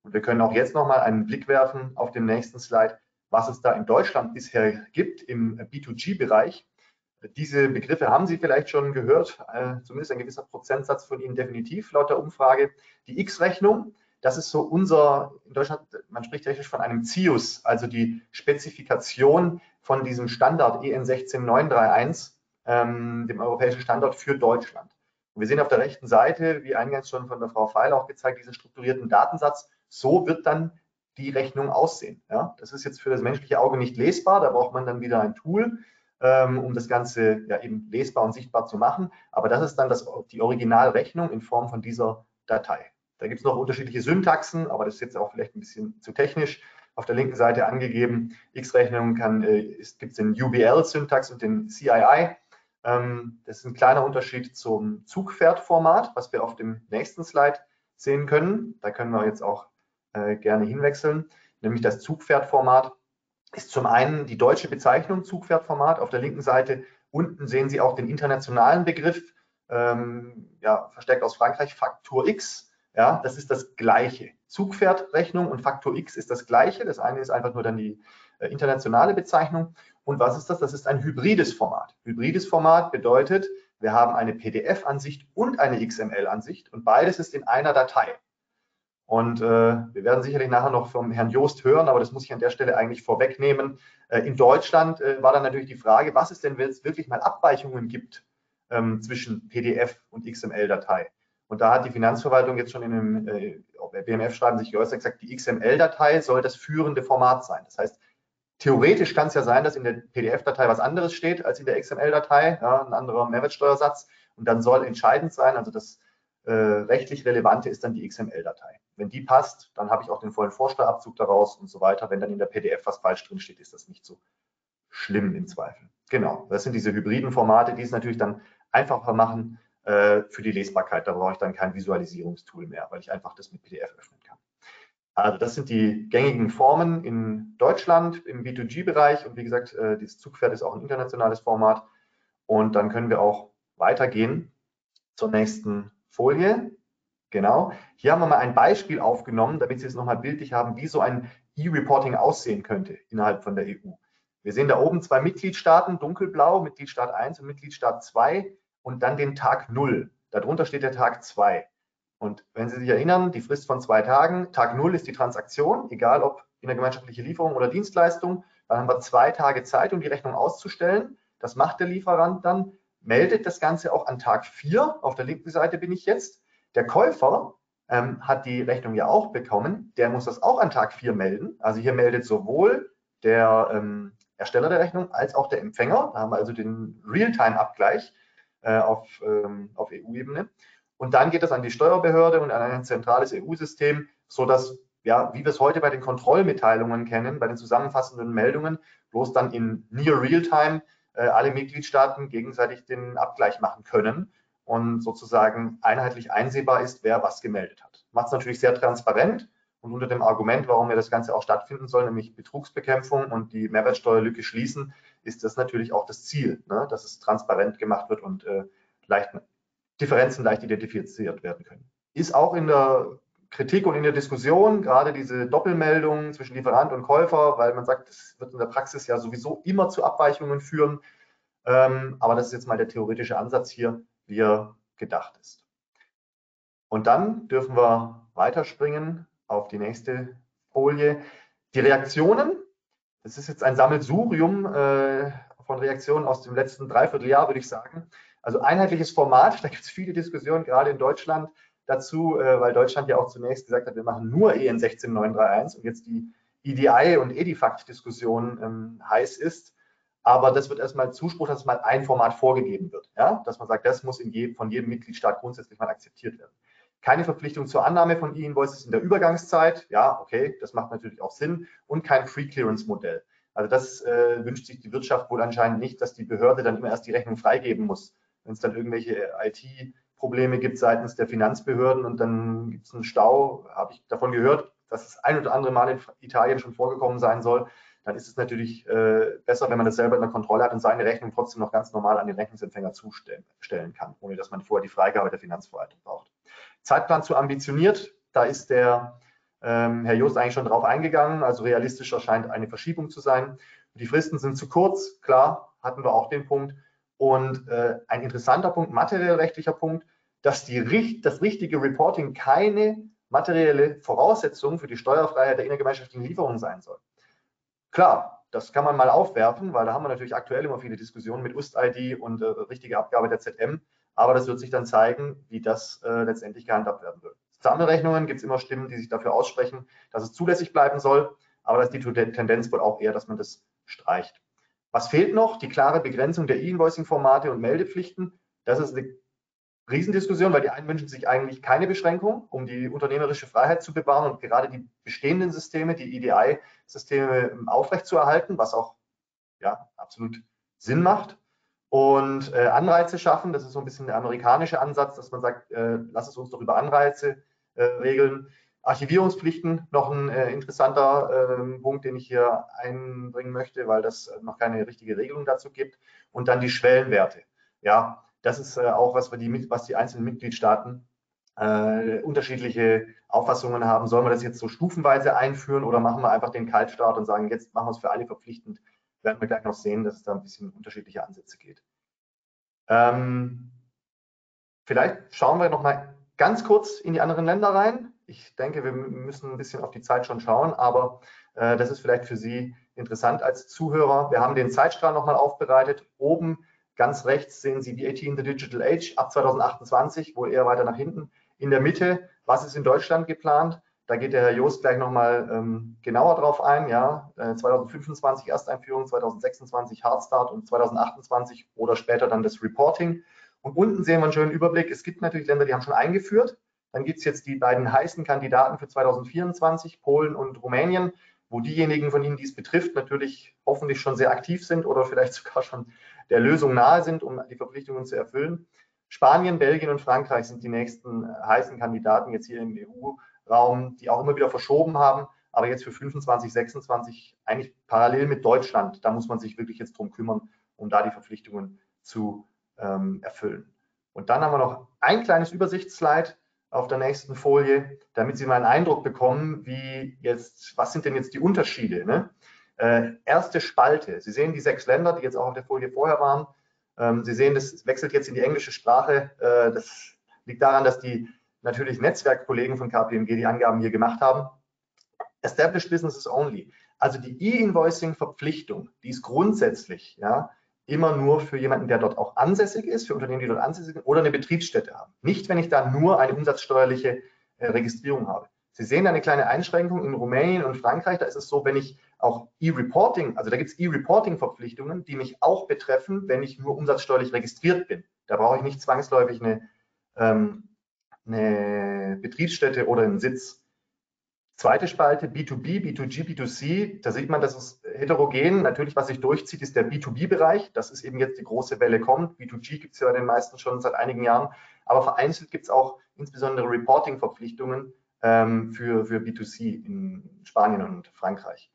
Und wir können auch jetzt nochmal einen Blick werfen auf den nächsten Slide, was es da in Deutschland bisher gibt im B2G-Bereich. Diese Begriffe haben Sie vielleicht schon gehört, äh, zumindest ein gewisser Prozentsatz von Ihnen definitiv laut der Umfrage. Die X-Rechnung, das ist so unser, in Deutschland, man spricht technisch von einem CIUS, also die Spezifikation von diesem Standard EN 16931, ähm, dem europäischen Standard für Deutschland. Und wir sehen auf der rechten Seite, wie eingangs schon von der Frau Feil auch gezeigt, diesen strukturierten Datensatz. So wird dann die Rechnung aussehen. Ja, das ist jetzt für das menschliche Auge nicht lesbar, da braucht man dann wieder ein Tool, um das Ganze ja eben lesbar und sichtbar zu machen. Aber das ist dann das, die Originalrechnung in Form von dieser Datei. Da gibt es noch unterschiedliche Syntaxen, aber das ist jetzt auch vielleicht ein bisschen zu technisch. Auf der linken Seite angegeben, X-Rechnung äh, gibt es den UBL-Syntax und den CII. Ähm, das ist ein kleiner Unterschied zum Zugpferd-Format, was wir auf dem nächsten Slide sehen können. Da können wir jetzt auch äh, gerne hinwechseln. Nämlich das Zugpferd-Format ist zum einen die deutsche Bezeichnung Zugpferd-Format. Auf der linken Seite unten sehen Sie auch den internationalen Begriff, ähm, ja, verstärkt aus Frankreich, Faktor X. Ja, das ist das Gleiche. Zugpferdrechnung und Faktor X ist das Gleiche. Das eine ist einfach nur dann die äh, internationale Bezeichnung. Und was ist das? Das ist ein hybrides Format. Hybrides Format bedeutet, wir haben eine PDF-Ansicht und eine XML-Ansicht und beides ist in einer Datei. Und äh, wir werden sicherlich nachher noch vom Herrn Joost hören, aber das muss ich an der Stelle eigentlich vorwegnehmen. Äh, in Deutschland äh, war dann natürlich die Frage, was es denn, wenn es wirklich mal Abweichungen gibt ähm, zwischen PDF und XML-Datei. Und da hat die Finanzverwaltung jetzt schon in einem äh, BMF-Schreiben sich geäußert gesagt, die XML-Datei soll das führende Format sein. Das heißt, theoretisch kann es ja sein, dass in der PDF-Datei was anderes steht als in der XML-Datei, ja, ein anderer Mehrwertsteuersatz. Und dann soll entscheidend sein, also das äh, rechtlich Relevante ist dann die XML-Datei. Wenn die passt, dann habe ich auch den vollen Vorsteuerabzug daraus und so weiter. Wenn dann in der PDF was falsch drin steht, ist das nicht so schlimm im Zweifel. Genau, das sind diese hybriden Formate, die es natürlich dann einfacher machen, äh, für die Lesbarkeit. Da brauche ich dann kein Visualisierungstool mehr, weil ich einfach das mit PDF öffnen kann. Also das sind die gängigen Formen in Deutschland im B2G-Bereich und wie gesagt, äh, dieses Zugpferd ist auch ein internationales Format und dann können wir auch weitergehen zur nächsten Folie. Genau. Hier haben wir mal ein Beispiel aufgenommen, damit Sie es nochmal bildlich haben, wie so ein E-Reporting aussehen könnte innerhalb von der EU. Wir sehen da oben zwei Mitgliedstaaten, dunkelblau, Mitgliedstaat 1 und Mitgliedstaat 2 und dann den Tag 0. Darunter steht der Tag 2. Und wenn Sie sich erinnern, die Frist von zwei Tagen, Tag 0 ist die Transaktion, egal ob in der gemeinschaftliche Lieferung oder Dienstleistung. Dann haben wir zwei Tage Zeit, um die Rechnung auszustellen. Das macht der Lieferant dann, meldet das Ganze auch an Tag 4. Auf der linken Seite bin ich jetzt. Der Käufer ähm, hat die Rechnung ja auch bekommen. Der muss das auch an Tag 4 melden. Also hier meldet sowohl der ähm, Ersteller der Rechnung als auch der Empfänger. Da haben wir also den Realtime-Abgleich äh, auf, ähm, auf EU-Ebene. Und dann geht das an die Steuerbehörde und an ein zentrales EU-System, sodass, ja, wie wir es heute bei den Kontrollmitteilungen kennen, bei den zusammenfassenden Meldungen, bloß dann in Near Realtime äh, alle Mitgliedstaaten gegenseitig den Abgleich machen können und sozusagen einheitlich einsehbar ist, wer was gemeldet hat. Macht es natürlich sehr transparent und unter dem Argument, warum ja das Ganze auch stattfinden soll, nämlich Betrugsbekämpfung und die Mehrwertsteuerlücke schließen, ist das natürlich auch das Ziel, ne? dass es transparent gemacht wird und äh, leicht, Differenzen leicht identifiziert werden können. Ist auch in der Kritik und in der Diskussion, gerade diese Doppelmeldung zwischen Lieferant und Käufer, weil man sagt, das wird in der Praxis ja sowieso immer zu Abweichungen führen. Ähm, aber das ist jetzt mal der theoretische Ansatz hier, wie er gedacht ist. Und dann dürfen wir weiterspringen auf die nächste Folie. Die Reaktionen, das ist jetzt ein Sammelsurium äh, von Reaktionen aus dem letzten Dreivierteljahr, würde ich sagen. Also einheitliches Format, da gibt es viele Diskussionen, gerade in Deutschland dazu, äh, weil Deutschland ja auch zunächst gesagt hat, wir machen nur EN 16931 und jetzt die EDI und Edifact-Diskussion ähm, heiß ist. Aber das wird erstmal Zuspruch, dass mal ein Format vorgegeben wird. Ja? Dass man sagt, das muss jedem, von jedem Mitgliedstaat grundsätzlich mal akzeptiert werden. Keine Verpflichtung zur Annahme von E-Invoices in der Übergangszeit. Ja, okay, das macht natürlich auch Sinn. Und kein Free-Clearance-Modell. Also das äh, wünscht sich die Wirtschaft wohl anscheinend nicht, dass die Behörde dann immer erst die Rechnung freigeben muss, wenn es dann irgendwelche IT-Probleme gibt seitens der Finanzbehörden und dann gibt es einen Stau, habe ich davon gehört, dass es ein oder andere Mal in Italien schon vorgekommen sein soll, dann ist es natürlich äh, besser, wenn man das selber in der Kontrolle hat und seine Rechnung trotzdem noch ganz normal an den Rechnungsempfänger zustellen kann, ohne dass man vorher die Freigabe der Finanzverwaltung braucht. Zeitplan zu ambitioniert, da ist der ähm, Herr Jost eigentlich schon drauf eingegangen, also realistisch erscheint eine Verschiebung zu sein. Die Fristen sind zu kurz, klar, hatten wir auch den Punkt. Und äh, ein interessanter Punkt, materiell rechtlicher Punkt, dass die, das richtige Reporting keine materielle Voraussetzung für die Steuerfreiheit der innergemeinschaftlichen Lieferung sein soll. Klar, das kann man mal aufwerfen, weil da haben wir natürlich aktuell immer viele Diskussionen mit UST-ID und äh, richtige Abgabe der ZM. Aber das wird sich dann zeigen, wie das äh, letztendlich gehandhabt werden wird. Sammelrechnungen gibt es immer Stimmen, die sich dafür aussprechen, dass es zulässig bleiben soll. Aber das ist die Tendenz wohl auch eher, dass man das streicht. Was fehlt noch? Die klare Begrenzung der E-Invoicing-Formate und Meldepflichten. Das ist eine Riesendiskussion, weil die einen wünschen sich eigentlich keine Beschränkung, um die unternehmerische Freiheit zu bewahren und gerade die bestehenden Systeme, die EDI-Systeme ähm, aufrechtzuerhalten, was auch ja, absolut Sinn macht. Und äh, Anreize schaffen, das ist so ein bisschen der amerikanische Ansatz, dass man sagt, äh, lass es uns doch über Anreize äh, regeln. Archivierungspflichten, noch ein äh, interessanter äh, Punkt, den ich hier einbringen möchte, weil das noch keine richtige Regelung dazu gibt. Und dann die Schwellenwerte. Ja, das ist äh, auch was, die, was die einzelnen Mitgliedstaaten äh, unterschiedliche Auffassungen haben. Sollen wir das jetzt so stufenweise einführen oder machen wir einfach den Kaltstart und sagen, jetzt machen wir es für alle verpflichtend? Werden wir gleich noch sehen, dass es da ein bisschen unterschiedliche Ansätze geht. Ähm, vielleicht schauen wir noch mal ganz kurz in die anderen Länder rein. Ich denke, wir müssen ein bisschen auf die Zeit schon schauen, aber äh, das ist vielleicht für Sie interessant als Zuhörer. Wir haben den Zeitstrahl nochmal aufbereitet. Oben Ganz rechts sehen Sie in the Digital Age ab 2028, wohl eher weiter nach hinten. In der Mitte, was ist in Deutschland geplant? Da geht der Herr Joost gleich nochmal ähm, genauer drauf ein. Ja, äh, 2025 Ersteinführung, 2026 Hardstart und 2028 oder später dann das Reporting. Und unten sehen wir einen schönen Überblick. Es gibt natürlich Länder, die haben schon eingeführt. Dann gibt es jetzt die beiden heißen Kandidaten für 2024, Polen und Rumänien, wo diejenigen von Ihnen, die es betrifft, natürlich hoffentlich schon sehr aktiv sind oder vielleicht sogar schon der Lösung nahe sind, um die Verpflichtungen zu erfüllen. Spanien, Belgien und Frankreich sind die nächsten äh, heißen Kandidaten jetzt hier im EU-Raum, die auch immer wieder verschoben haben, aber jetzt für 25, 26 eigentlich parallel mit Deutschland. Da muss man sich wirklich jetzt drum kümmern, um da die Verpflichtungen zu ähm, erfüllen. Und dann haben wir noch ein kleines Übersichtsslide auf der nächsten Folie, damit Sie mal einen Eindruck bekommen, wie jetzt, was sind denn jetzt die Unterschiede? Ne? Äh, erste Spalte. Sie sehen die sechs Länder, die jetzt auch auf der Folie vorher waren. Ähm, Sie sehen, das wechselt jetzt in die englische Sprache. Äh, das liegt daran, dass die natürlich Netzwerkkollegen von KPMG die Angaben hier gemacht haben. Established Businesses Only. Also die E-Invoicing-Verpflichtung, die ist grundsätzlich ja, immer nur für jemanden, der dort auch ansässig ist, für Unternehmen, die dort ansässig sind oder eine Betriebsstätte haben. Nicht, wenn ich da nur eine umsatzsteuerliche äh, Registrierung habe. Sie sehen eine kleine Einschränkung in Rumänien und Frankreich. Da ist es so, wenn ich auch E-Reporting, also da gibt es E-Reporting-Verpflichtungen, die mich auch betreffen, wenn ich nur umsatzsteuerlich registriert bin. Da brauche ich nicht zwangsläufig eine, ähm, eine Betriebsstätte oder einen Sitz. Zweite Spalte, B2B, B2G, B2C. Da sieht man, das ist heterogen. Natürlich, was sich durchzieht, ist der B2B-Bereich. Das ist eben jetzt die große Welle kommt. B2G gibt es ja bei den meisten schon seit einigen Jahren. Aber vereinzelt gibt es auch insbesondere Reporting-Verpflichtungen ähm, für, für B2C in Spanien und Frankreich.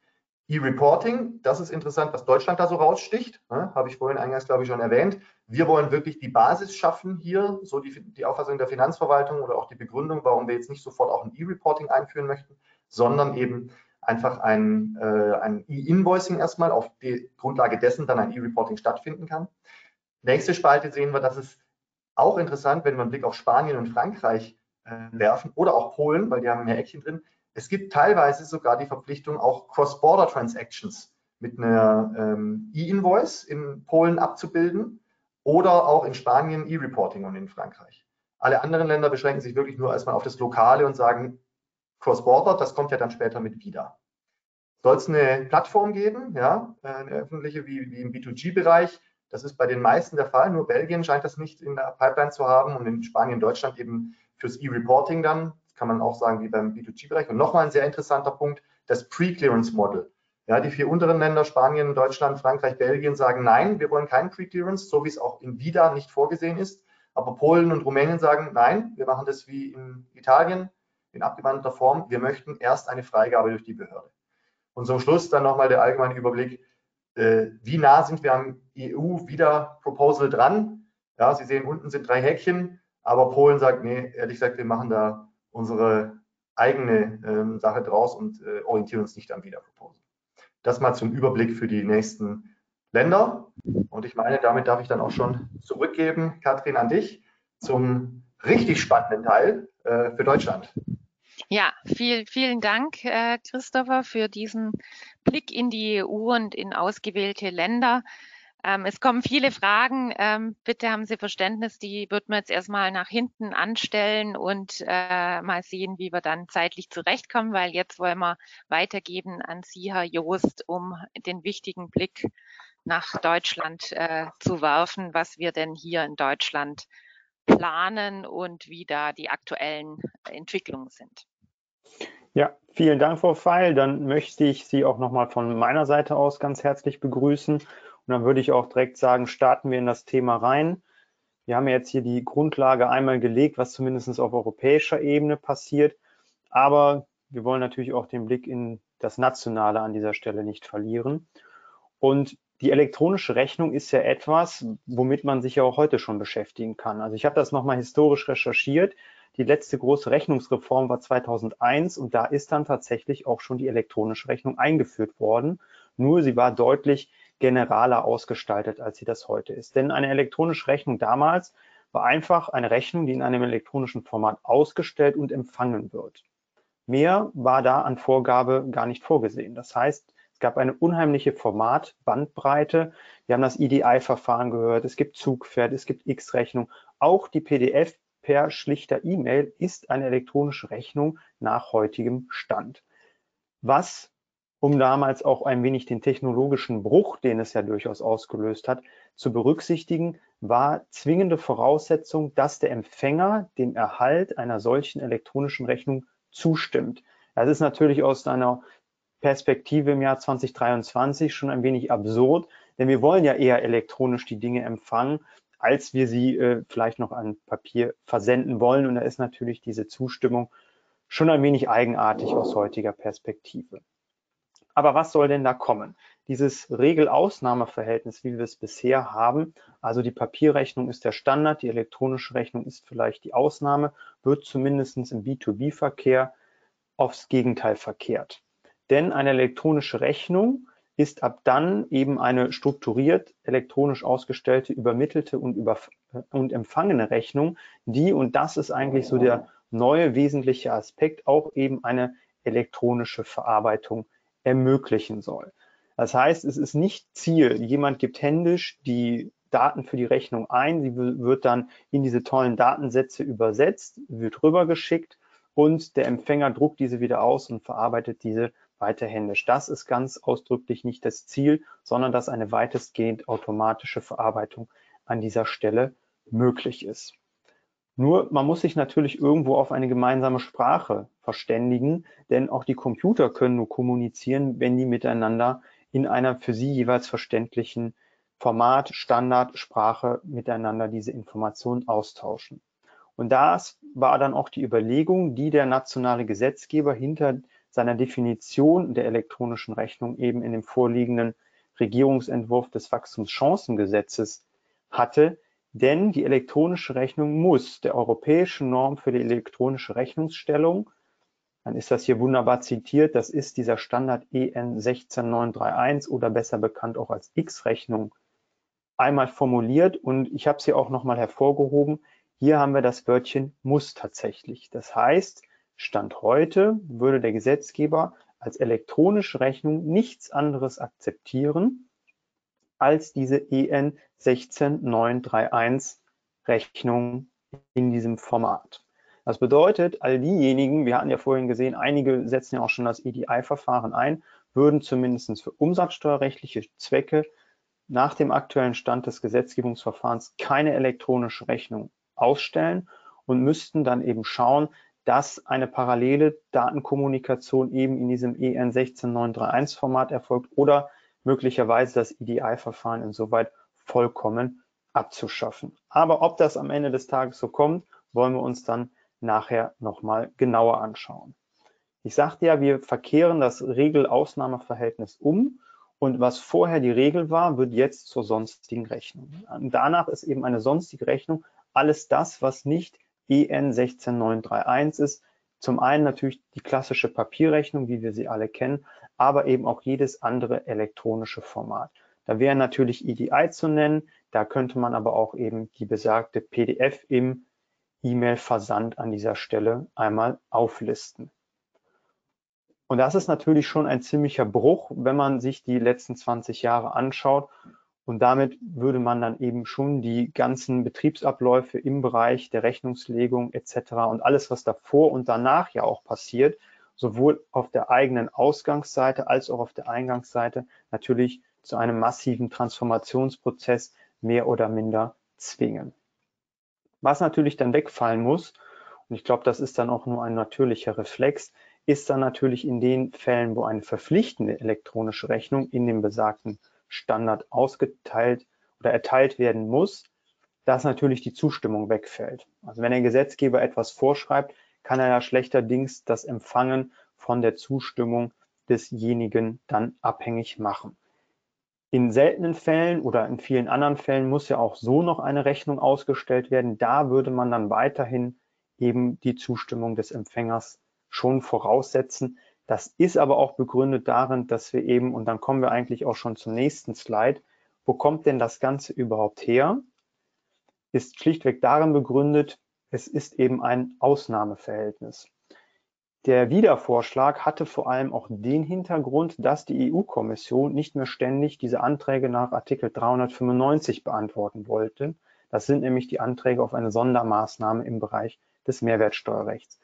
E-Reporting, das ist interessant, was Deutschland da so raussticht, ne? habe ich vorhin eingangs, glaube ich, schon erwähnt. Wir wollen wirklich die Basis schaffen hier, so die, die Auffassung der Finanzverwaltung oder auch die Begründung, warum wir jetzt nicht sofort auch ein E-Reporting einführen möchten, sondern eben einfach ein, äh, ein E-Invoicing erstmal auf die Grundlage dessen dann ein E-Reporting stattfinden kann. Nächste Spalte sehen wir, dass es auch interessant, wenn wir einen Blick auf Spanien und Frankreich äh, werfen oder auch Polen, weil die haben mehr Eckchen drin, es gibt teilweise sogar die Verpflichtung, auch Cross-Border-Transactions mit einer ähm, E-Invoice in Polen abzubilden oder auch in Spanien E-Reporting und in Frankreich. Alle anderen Länder beschränken sich wirklich nur erstmal auf das Lokale und sagen Cross-Border, das kommt ja dann später mit wieder. Soll es eine Plattform geben, ja, eine öffentliche wie, wie im B2G-Bereich? Das ist bei den meisten der Fall. Nur Belgien scheint das nicht in der Pipeline zu haben und in Spanien, Deutschland eben fürs E-Reporting dann kann man auch sagen, wie beim B2G-Bereich. Und nochmal ein sehr interessanter Punkt, das Pre-Clearance-Model. Ja, die vier unteren Länder, Spanien, Deutschland, Frankreich, Belgien, sagen nein, wir wollen keinen Pre-Clearance, so wie es auch in VIDA nicht vorgesehen ist. Aber Polen und Rumänien sagen nein, wir machen das wie in Italien in abgewandelter Form. Wir möchten erst eine Freigabe durch die Behörde. Und zum Schluss dann nochmal der allgemeine Überblick, äh, wie nah sind wir am EU-Wieder-Proposal dran? Ja, Sie sehen, unten sind drei Häkchen, aber Polen sagt, nee, ehrlich gesagt, wir machen da unsere eigene ähm, Sache draus und äh, orientieren uns nicht am Wiederproposal. Das mal zum Überblick für die nächsten Länder. Und ich meine, damit darf ich dann auch schon zurückgeben, Katrin, an dich zum richtig spannenden Teil äh, für Deutschland. Ja, viel, vielen Dank, äh, Christopher, für diesen Blick in die EU und in ausgewählte Länder. Ähm, es kommen viele Fragen. Ähm, bitte haben Sie Verständnis, die wird man jetzt erstmal nach hinten anstellen und äh, mal sehen, wie wir dann zeitlich zurechtkommen, weil jetzt wollen wir weitergeben an Sie, Herr Joost, um den wichtigen Blick nach Deutschland äh, zu werfen, was wir denn hier in Deutschland planen und wie da die aktuellen Entwicklungen sind. Ja, vielen Dank, Frau Feil. Dann möchte ich Sie auch nochmal von meiner Seite aus ganz herzlich begrüßen und dann würde ich auch direkt sagen, starten wir in das Thema rein. Wir haben jetzt hier die Grundlage einmal gelegt, was zumindest auf europäischer Ebene passiert. Aber wir wollen natürlich auch den Blick in das Nationale an dieser Stelle nicht verlieren. Und die elektronische Rechnung ist ja etwas, womit man sich ja auch heute schon beschäftigen kann. Also ich habe das nochmal historisch recherchiert. Die letzte große Rechnungsreform war 2001 und da ist dann tatsächlich auch schon die elektronische Rechnung eingeführt worden. Nur sie war deutlich generaler ausgestaltet, als sie das heute ist. Denn eine elektronische Rechnung damals war einfach eine Rechnung, die in einem elektronischen Format ausgestellt und empfangen wird. Mehr war da an Vorgabe gar nicht vorgesehen. Das heißt, es gab eine unheimliche Formatbandbreite. Wir haben das EDI-Verfahren gehört. Es gibt Zugpferd, es gibt X-Rechnung. Auch die PDF per schlichter E-Mail ist eine elektronische Rechnung nach heutigem Stand. Was um damals auch ein wenig den technologischen Bruch, den es ja durchaus ausgelöst hat, zu berücksichtigen, war zwingende Voraussetzung, dass der Empfänger dem Erhalt einer solchen elektronischen Rechnung zustimmt. Das ist natürlich aus einer Perspektive im Jahr 2023 schon ein wenig absurd, denn wir wollen ja eher elektronisch die Dinge empfangen, als wir sie äh, vielleicht noch an Papier versenden wollen. Und da ist natürlich diese Zustimmung schon ein wenig eigenartig aus heutiger Perspektive. Aber was soll denn da kommen? Dieses Regel-Ausnahme-Verhältnis, wie wir es bisher haben, also die Papierrechnung ist der Standard, die elektronische Rechnung ist vielleicht die Ausnahme, wird zumindest im B2B-Verkehr aufs Gegenteil verkehrt. Denn eine elektronische Rechnung ist ab dann eben eine strukturiert elektronisch ausgestellte, übermittelte und, über, und empfangene Rechnung, die, und das ist eigentlich so der neue wesentliche Aspekt, auch eben eine elektronische Verarbeitung ermöglichen soll. Das heißt, es ist nicht Ziel, jemand gibt händisch die Daten für die Rechnung ein, sie wird dann in diese tollen Datensätze übersetzt, wird rübergeschickt und der Empfänger druckt diese wieder aus und verarbeitet diese weiter händisch. Das ist ganz ausdrücklich nicht das Ziel, sondern dass eine weitestgehend automatische Verarbeitung an dieser Stelle möglich ist. Nur man muss sich natürlich irgendwo auf eine gemeinsame Sprache verständigen, denn auch die Computer können nur kommunizieren, wenn die miteinander in einer für sie jeweils verständlichen Format, Standard, Sprache miteinander diese Informationen austauschen. Und das war dann auch die Überlegung, die der nationale Gesetzgeber hinter seiner Definition der elektronischen Rechnung eben in dem vorliegenden Regierungsentwurf des Wachstumschancengesetzes hatte, denn die elektronische Rechnung muss der europäischen Norm für die elektronische Rechnungsstellung, dann ist das hier wunderbar zitiert, das ist dieser Standard EN 16931 oder besser bekannt auch als X-Rechnung, einmal formuliert und ich habe sie auch nochmal hervorgehoben. Hier haben wir das Wörtchen muss tatsächlich. Das heißt, Stand heute würde der Gesetzgeber als elektronische Rechnung nichts anderes akzeptieren, als diese EN 16931 Rechnung in diesem Format. Das bedeutet, all diejenigen, wir hatten ja vorhin gesehen, einige setzen ja auch schon das EDI-Verfahren ein, würden zumindest für umsatzsteuerrechtliche Zwecke nach dem aktuellen Stand des Gesetzgebungsverfahrens keine elektronische Rechnung ausstellen und müssten dann eben schauen, dass eine parallele Datenkommunikation eben in diesem EN 16931 Format erfolgt oder möglicherweise das EDI-Verfahren insoweit vollkommen abzuschaffen. Aber ob das am Ende des Tages so kommt, wollen wir uns dann nachher nochmal genauer anschauen. Ich sagte ja, wir verkehren das Regel-Ausnahmeverhältnis um und was vorher die Regel war, wird jetzt zur sonstigen Rechnung. Danach ist eben eine sonstige Rechnung alles das, was nicht EN 16931 ist. Zum einen natürlich die klassische Papierrechnung, wie wir sie alle kennen, aber eben auch jedes andere elektronische Format. Da wäre natürlich EDI zu nennen, da könnte man aber auch eben die besagte PDF im E-Mail-Versand an dieser Stelle einmal auflisten. Und das ist natürlich schon ein ziemlicher Bruch, wenn man sich die letzten 20 Jahre anschaut. Und damit würde man dann eben schon die ganzen Betriebsabläufe im Bereich der Rechnungslegung etc. und alles, was davor und danach ja auch passiert, sowohl auf der eigenen Ausgangsseite als auch auf der Eingangsseite natürlich zu einem massiven Transformationsprozess mehr oder minder zwingen. Was natürlich dann wegfallen muss, und ich glaube, das ist dann auch nur ein natürlicher Reflex, ist dann natürlich in den Fällen, wo eine verpflichtende elektronische Rechnung in dem besagten Standard ausgeteilt oder erteilt werden muss, dass natürlich die Zustimmung wegfällt. Also wenn der Gesetzgeber etwas vorschreibt, kann er ja schlechterdings das Empfangen von der Zustimmung desjenigen dann abhängig machen. In seltenen Fällen oder in vielen anderen Fällen muss ja auch so noch eine Rechnung ausgestellt werden. Da würde man dann weiterhin eben die Zustimmung des Empfängers schon voraussetzen. Das ist aber auch begründet darin, dass wir eben, und dann kommen wir eigentlich auch schon zum nächsten Slide, wo kommt denn das Ganze überhaupt her? Ist schlichtweg darin begründet, es ist eben ein Ausnahmeverhältnis. Der Wiedervorschlag hatte vor allem auch den Hintergrund, dass die EU-Kommission nicht mehr ständig diese Anträge nach Artikel 395 beantworten wollte. Das sind nämlich die Anträge auf eine Sondermaßnahme im Bereich des Mehrwertsteuerrechts.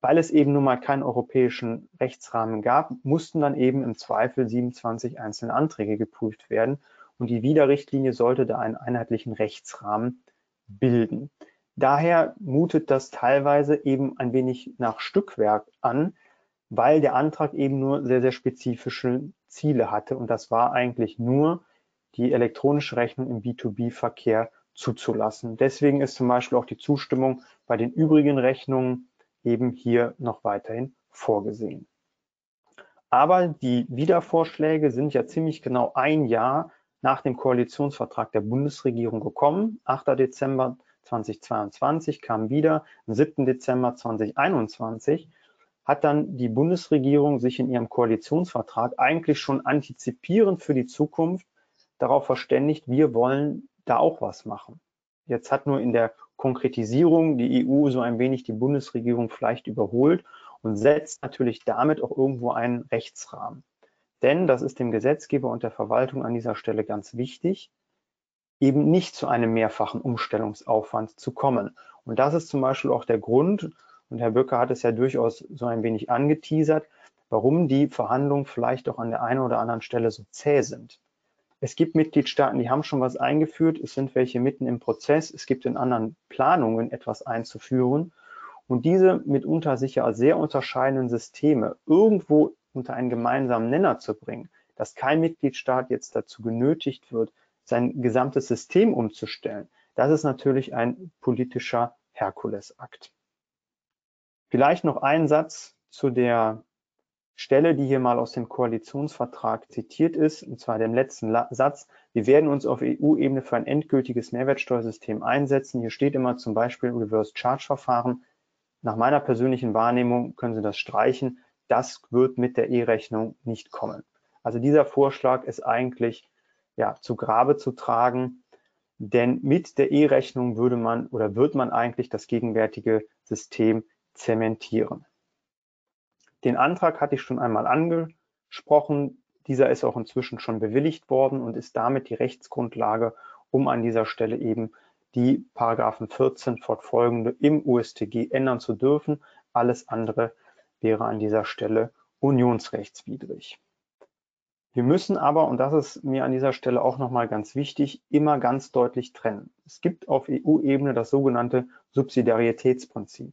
Weil es eben nun mal keinen europäischen Rechtsrahmen gab, mussten dann eben im Zweifel 27 einzelne Anträge geprüft werden und die Widerrichtlinie sollte da einen einheitlichen Rechtsrahmen bilden. Daher mutet das teilweise eben ein wenig nach Stückwerk an, weil der Antrag eben nur sehr, sehr spezifische Ziele hatte. Und das war eigentlich nur, die elektronische Rechnung im B2B-Verkehr zuzulassen. Deswegen ist zum Beispiel auch die Zustimmung bei den übrigen Rechnungen eben hier noch weiterhin vorgesehen. Aber die Wiedervorschläge sind ja ziemlich genau ein Jahr nach dem Koalitionsvertrag der Bundesregierung gekommen. 8. Dezember 2022 kam wieder, am 7. Dezember 2021 hat dann die Bundesregierung sich in ihrem Koalitionsvertrag eigentlich schon antizipierend für die Zukunft darauf verständigt, wir wollen da auch was machen. Jetzt hat nur in der Konkretisierung die EU so ein wenig die Bundesregierung vielleicht überholt und setzt natürlich damit auch irgendwo einen Rechtsrahmen. Denn, das ist dem Gesetzgeber und der Verwaltung an dieser Stelle ganz wichtig, eben nicht zu einem mehrfachen Umstellungsaufwand zu kommen. Und das ist zum Beispiel auch der Grund, und Herr Böcker hat es ja durchaus so ein wenig angeteasert, warum die Verhandlungen vielleicht auch an der einen oder anderen Stelle so zäh sind. Es gibt Mitgliedstaaten, die haben schon was eingeführt, es sind welche mitten im Prozess, es gibt in anderen Planungen etwas einzuführen und diese mitunter sicher sehr unterscheidenden Systeme irgendwo unter einen gemeinsamen Nenner zu bringen, dass kein Mitgliedstaat jetzt dazu genötigt wird, sein gesamtes System umzustellen, das ist natürlich ein politischer Herkulesakt. Vielleicht noch ein Satz zu der Stelle, die hier mal aus dem Koalitionsvertrag zitiert ist, und zwar dem letzten Satz. Wir werden uns auf EU-Ebene für ein endgültiges Mehrwertsteuersystem einsetzen. Hier steht immer zum Beispiel Reverse Charge Verfahren. Nach meiner persönlichen Wahrnehmung können Sie das streichen. Das wird mit der E-Rechnung nicht kommen. Also dieser Vorschlag ist eigentlich ja, zu Grabe zu tragen, denn mit der E-Rechnung würde man oder wird man eigentlich das gegenwärtige System zementieren. Den Antrag hatte ich schon einmal angesprochen. Dieser ist auch inzwischen schon bewilligt worden und ist damit die Rechtsgrundlage, um an dieser Stelle eben die Paragraphen 14 fortfolgende im USTG ändern zu dürfen. Alles andere wäre an dieser Stelle unionsrechtswidrig. Wir müssen aber, und das ist mir an dieser Stelle auch nochmal ganz wichtig, immer ganz deutlich trennen. Es gibt auf EU-Ebene das sogenannte Subsidiaritätsprinzip.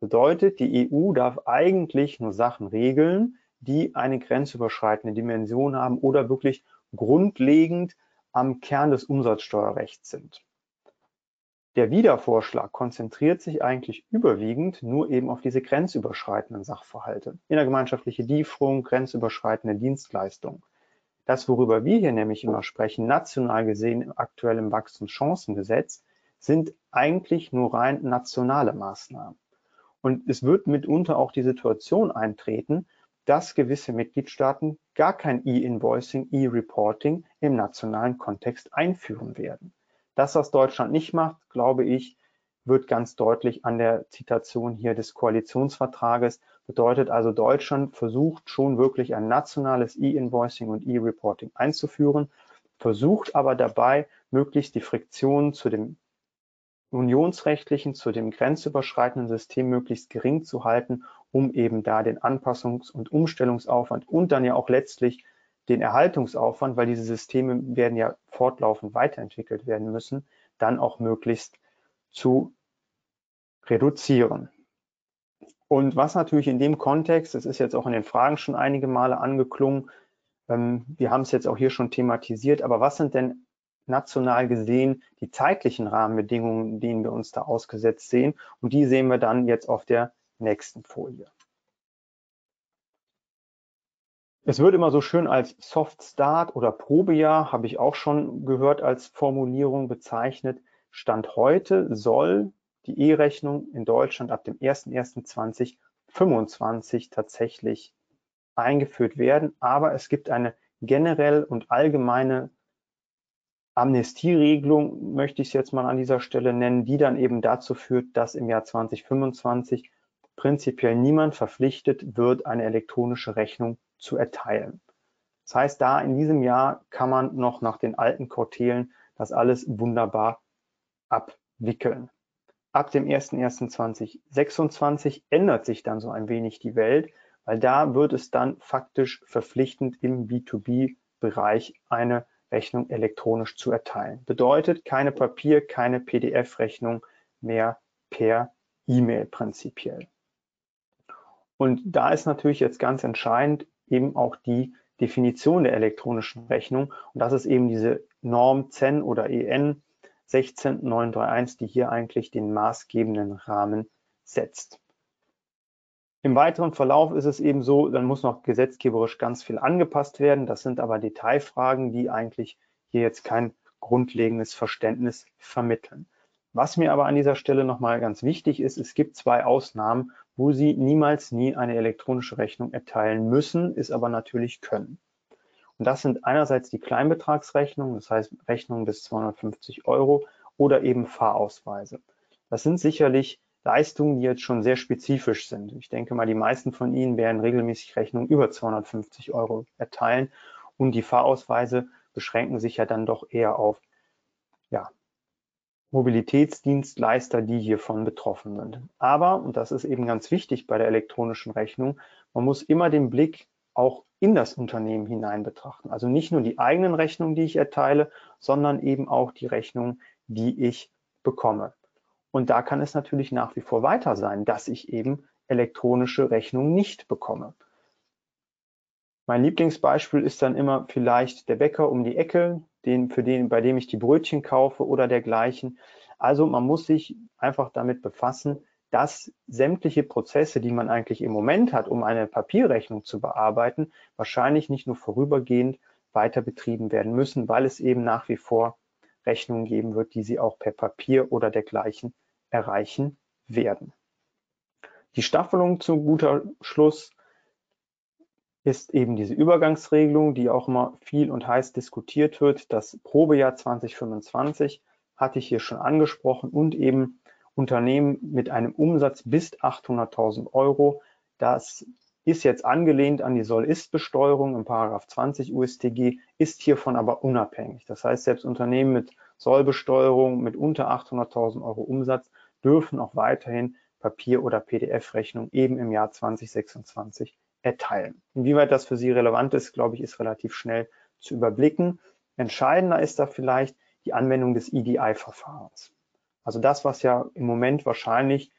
Bedeutet, die EU darf eigentlich nur Sachen regeln, die eine grenzüberschreitende Dimension haben oder wirklich grundlegend am Kern des Umsatzsteuerrechts sind. Der Wiedervorschlag konzentriert sich eigentlich überwiegend nur eben auf diese grenzüberschreitenden Sachverhalte. Innergemeinschaftliche Lieferung, grenzüberschreitende Dienstleistungen. Das, worüber wir hier nämlich immer sprechen, national gesehen im Wachstumschancengesetz, sind eigentlich nur rein nationale Maßnahmen. Und es wird mitunter auch die Situation eintreten, dass gewisse Mitgliedstaaten gar kein E-Invoicing, E-Reporting im nationalen Kontext einführen werden. Das, was Deutschland nicht macht, glaube ich, wird ganz deutlich an der Zitation hier des Koalitionsvertrages. Bedeutet also, Deutschland versucht schon wirklich ein nationales E-Invoicing und E-Reporting einzuführen, versucht aber dabei, möglichst die Friktionen zu dem unionsrechtlichen zu dem grenzüberschreitenden System möglichst gering zu halten, um eben da den Anpassungs- und Umstellungsaufwand und dann ja auch letztlich den Erhaltungsaufwand, weil diese Systeme werden ja fortlaufend weiterentwickelt werden müssen, dann auch möglichst zu reduzieren. Und was natürlich in dem Kontext, das ist jetzt auch in den Fragen schon einige Male angeklungen, ähm, wir haben es jetzt auch hier schon thematisiert, aber was sind denn national gesehen die zeitlichen Rahmenbedingungen, denen wir uns da ausgesetzt sehen. Und die sehen wir dann jetzt auf der nächsten Folie. Es wird immer so schön als Soft Start oder Probejahr, habe ich auch schon gehört, als Formulierung bezeichnet. Stand heute soll die E-Rechnung in Deutschland ab dem 01.01.2025 tatsächlich eingeführt werden. Aber es gibt eine generell und allgemeine Amnestieregelung möchte ich es jetzt mal an dieser Stelle nennen, die dann eben dazu führt, dass im Jahr 2025 prinzipiell niemand verpflichtet wird, eine elektronische Rechnung zu erteilen. Das heißt, da in diesem Jahr kann man noch nach den alten Kortelen das alles wunderbar abwickeln. Ab dem 01.01.2026 ändert sich dann so ein wenig die Welt, weil da wird es dann faktisch verpflichtend im B2B-Bereich eine Rechnung elektronisch zu erteilen. Bedeutet keine Papier, keine PDF-Rechnung mehr per E-Mail prinzipiell. Und da ist natürlich jetzt ganz entscheidend eben auch die Definition der elektronischen Rechnung. Und das ist eben diese Norm CEN oder EN 16931, die hier eigentlich den maßgebenden Rahmen setzt. Im weiteren Verlauf ist es eben so, dann muss noch gesetzgeberisch ganz viel angepasst werden. Das sind aber Detailfragen, die eigentlich hier jetzt kein grundlegendes Verständnis vermitteln. Was mir aber an dieser Stelle nochmal ganz wichtig ist, es gibt zwei Ausnahmen, wo Sie niemals nie eine elektronische Rechnung erteilen müssen, ist aber natürlich können. Und das sind einerseits die Kleinbetragsrechnungen, das heißt Rechnungen bis 250 Euro oder eben Fahrausweise. Das sind sicherlich Leistungen, die jetzt schon sehr spezifisch sind. Ich denke mal, die meisten von Ihnen werden regelmäßig Rechnungen über 250 Euro erteilen und die Fahrausweise beschränken sich ja dann doch eher auf ja, Mobilitätsdienstleister, die hiervon betroffen sind. Aber, und das ist eben ganz wichtig bei der elektronischen Rechnung, man muss immer den Blick auch in das Unternehmen hinein betrachten. Also nicht nur die eigenen Rechnungen, die ich erteile, sondern eben auch die Rechnungen, die ich bekomme. Und da kann es natürlich nach wie vor weiter sein, dass ich eben elektronische Rechnungen nicht bekomme. Mein Lieblingsbeispiel ist dann immer vielleicht der Bäcker um die Ecke, den, für den, bei dem ich die Brötchen kaufe oder dergleichen. Also man muss sich einfach damit befassen, dass sämtliche Prozesse, die man eigentlich im Moment hat, um eine Papierrechnung zu bearbeiten, wahrscheinlich nicht nur vorübergehend weiter betrieben werden müssen, weil es eben nach wie vor Rechnungen geben wird, die Sie auch per Papier oder dergleichen erreichen werden. Die Staffelung zu guter Schluss ist eben diese Übergangsregelung, die auch immer viel und heiß diskutiert wird. Das Probejahr 2025 hatte ich hier schon angesprochen und eben Unternehmen mit einem Umsatz bis 800.000 Euro. Das ist jetzt angelehnt an die Soll-Ist-Besteuerung im Paragraph 20 USTG, ist hiervon aber unabhängig. Das heißt, selbst Unternehmen mit Sollbesteuerung mit unter 800.000 Euro Umsatz dürfen auch weiterhin Papier- oder PDF-Rechnung eben im Jahr 2026 erteilen. Inwieweit das für Sie relevant ist, glaube ich, ist relativ schnell zu überblicken. Entscheidender ist da vielleicht die Anwendung des EDI-Verfahrens. Also das, was ja im Moment wahrscheinlich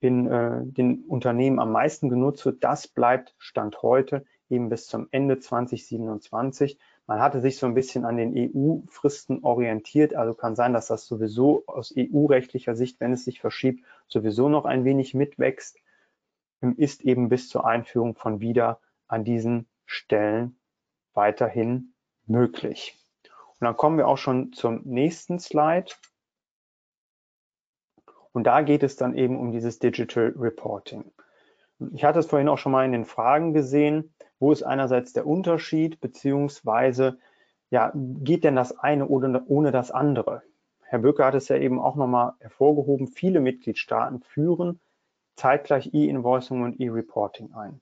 in äh, den Unternehmen am meisten genutzt wird, das bleibt Stand heute eben bis zum Ende 2027. Man hatte sich so ein bisschen an den EU-Fristen orientiert, also kann sein, dass das sowieso aus EU-rechtlicher Sicht, wenn es sich verschiebt, sowieso noch ein wenig mitwächst, ist eben bis zur Einführung von wieder an diesen Stellen weiterhin möglich. Und dann kommen wir auch schon zum nächsten Slide. Und da geht es dann eben um dieses Digital Reporting. Ich hatte es vorhin auch schon mal in den Fragen gesehen. Wo ist einerseits der Unterschied, beziehungsweise ja, geht denn das eine oder ohne das andere? Herr Böcker hat es ja eben auch nochmal hervorgehoben. Viele Mitgliedstaaten führen zeitgleich E-Invoicing und E-Reporting ein.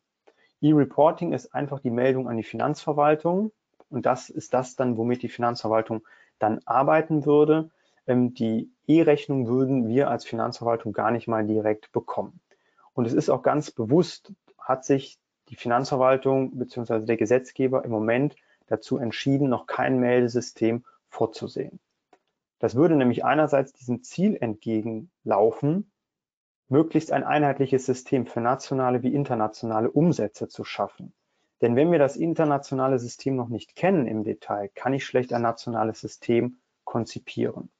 E-Reporting ist einfach die Meldung an die Finanzverwaltung und das ist das dann, womit die Finanzverwaltung dann arbeiten würde. Ähm, die E-Rechnung würden wir als Finanzverwaltung gar nicht mal direkt bekommen. Und es ist auch ganz bewusst, hat sich die Finanzverwaltung bzw. der Gesetzgeber im Moment dazu entschieden, noch kein Meldesystem vorzusehen. Das würde nämlich einerseits diesem Ziel entgegenlaufen, möglichst ein einheitliches System für nationale wie internationale Umsätze zu schaffen. Denn wenn wir das internationale System noch nicht kennen im Detail, kann ich schlecht ein nationales System konzipieren.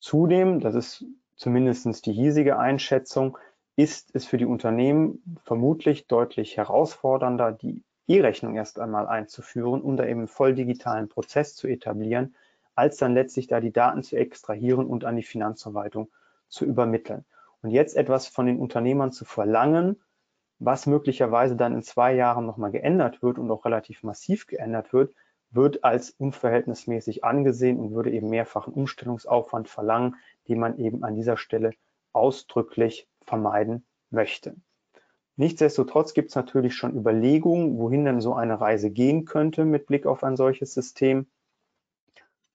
Zudem, das ist zumindest die hiesige Einschätzung, ist es für die Unternehmen vermutlich deutlich herausfordernder, die E-Rechnung erst einmal einzuführen, um da eben einen voll digitalen Prozess zu etablieren, als dann letztlich da die Daten zu extrahieren und an die Finanzverwaltung zu übermitteln. Und jetzt etwas von den Unternehmern zu verlangen, was möglicherweise dann in zwei Jahren nochmal geändert wird und auch relativ massiv geändert wird, wird als unverhältnismäßig angesehen und würde eben mehrfachen Umstellungsaufwand verlangen, den man eben an dieser Stelle ausdrücklich vermeiden möchte. Nichtsdestotrotz gibt es natürlich schon Überlegungen, wohin denn so eine Reise gehen könnte mit Blick auf ein solches System.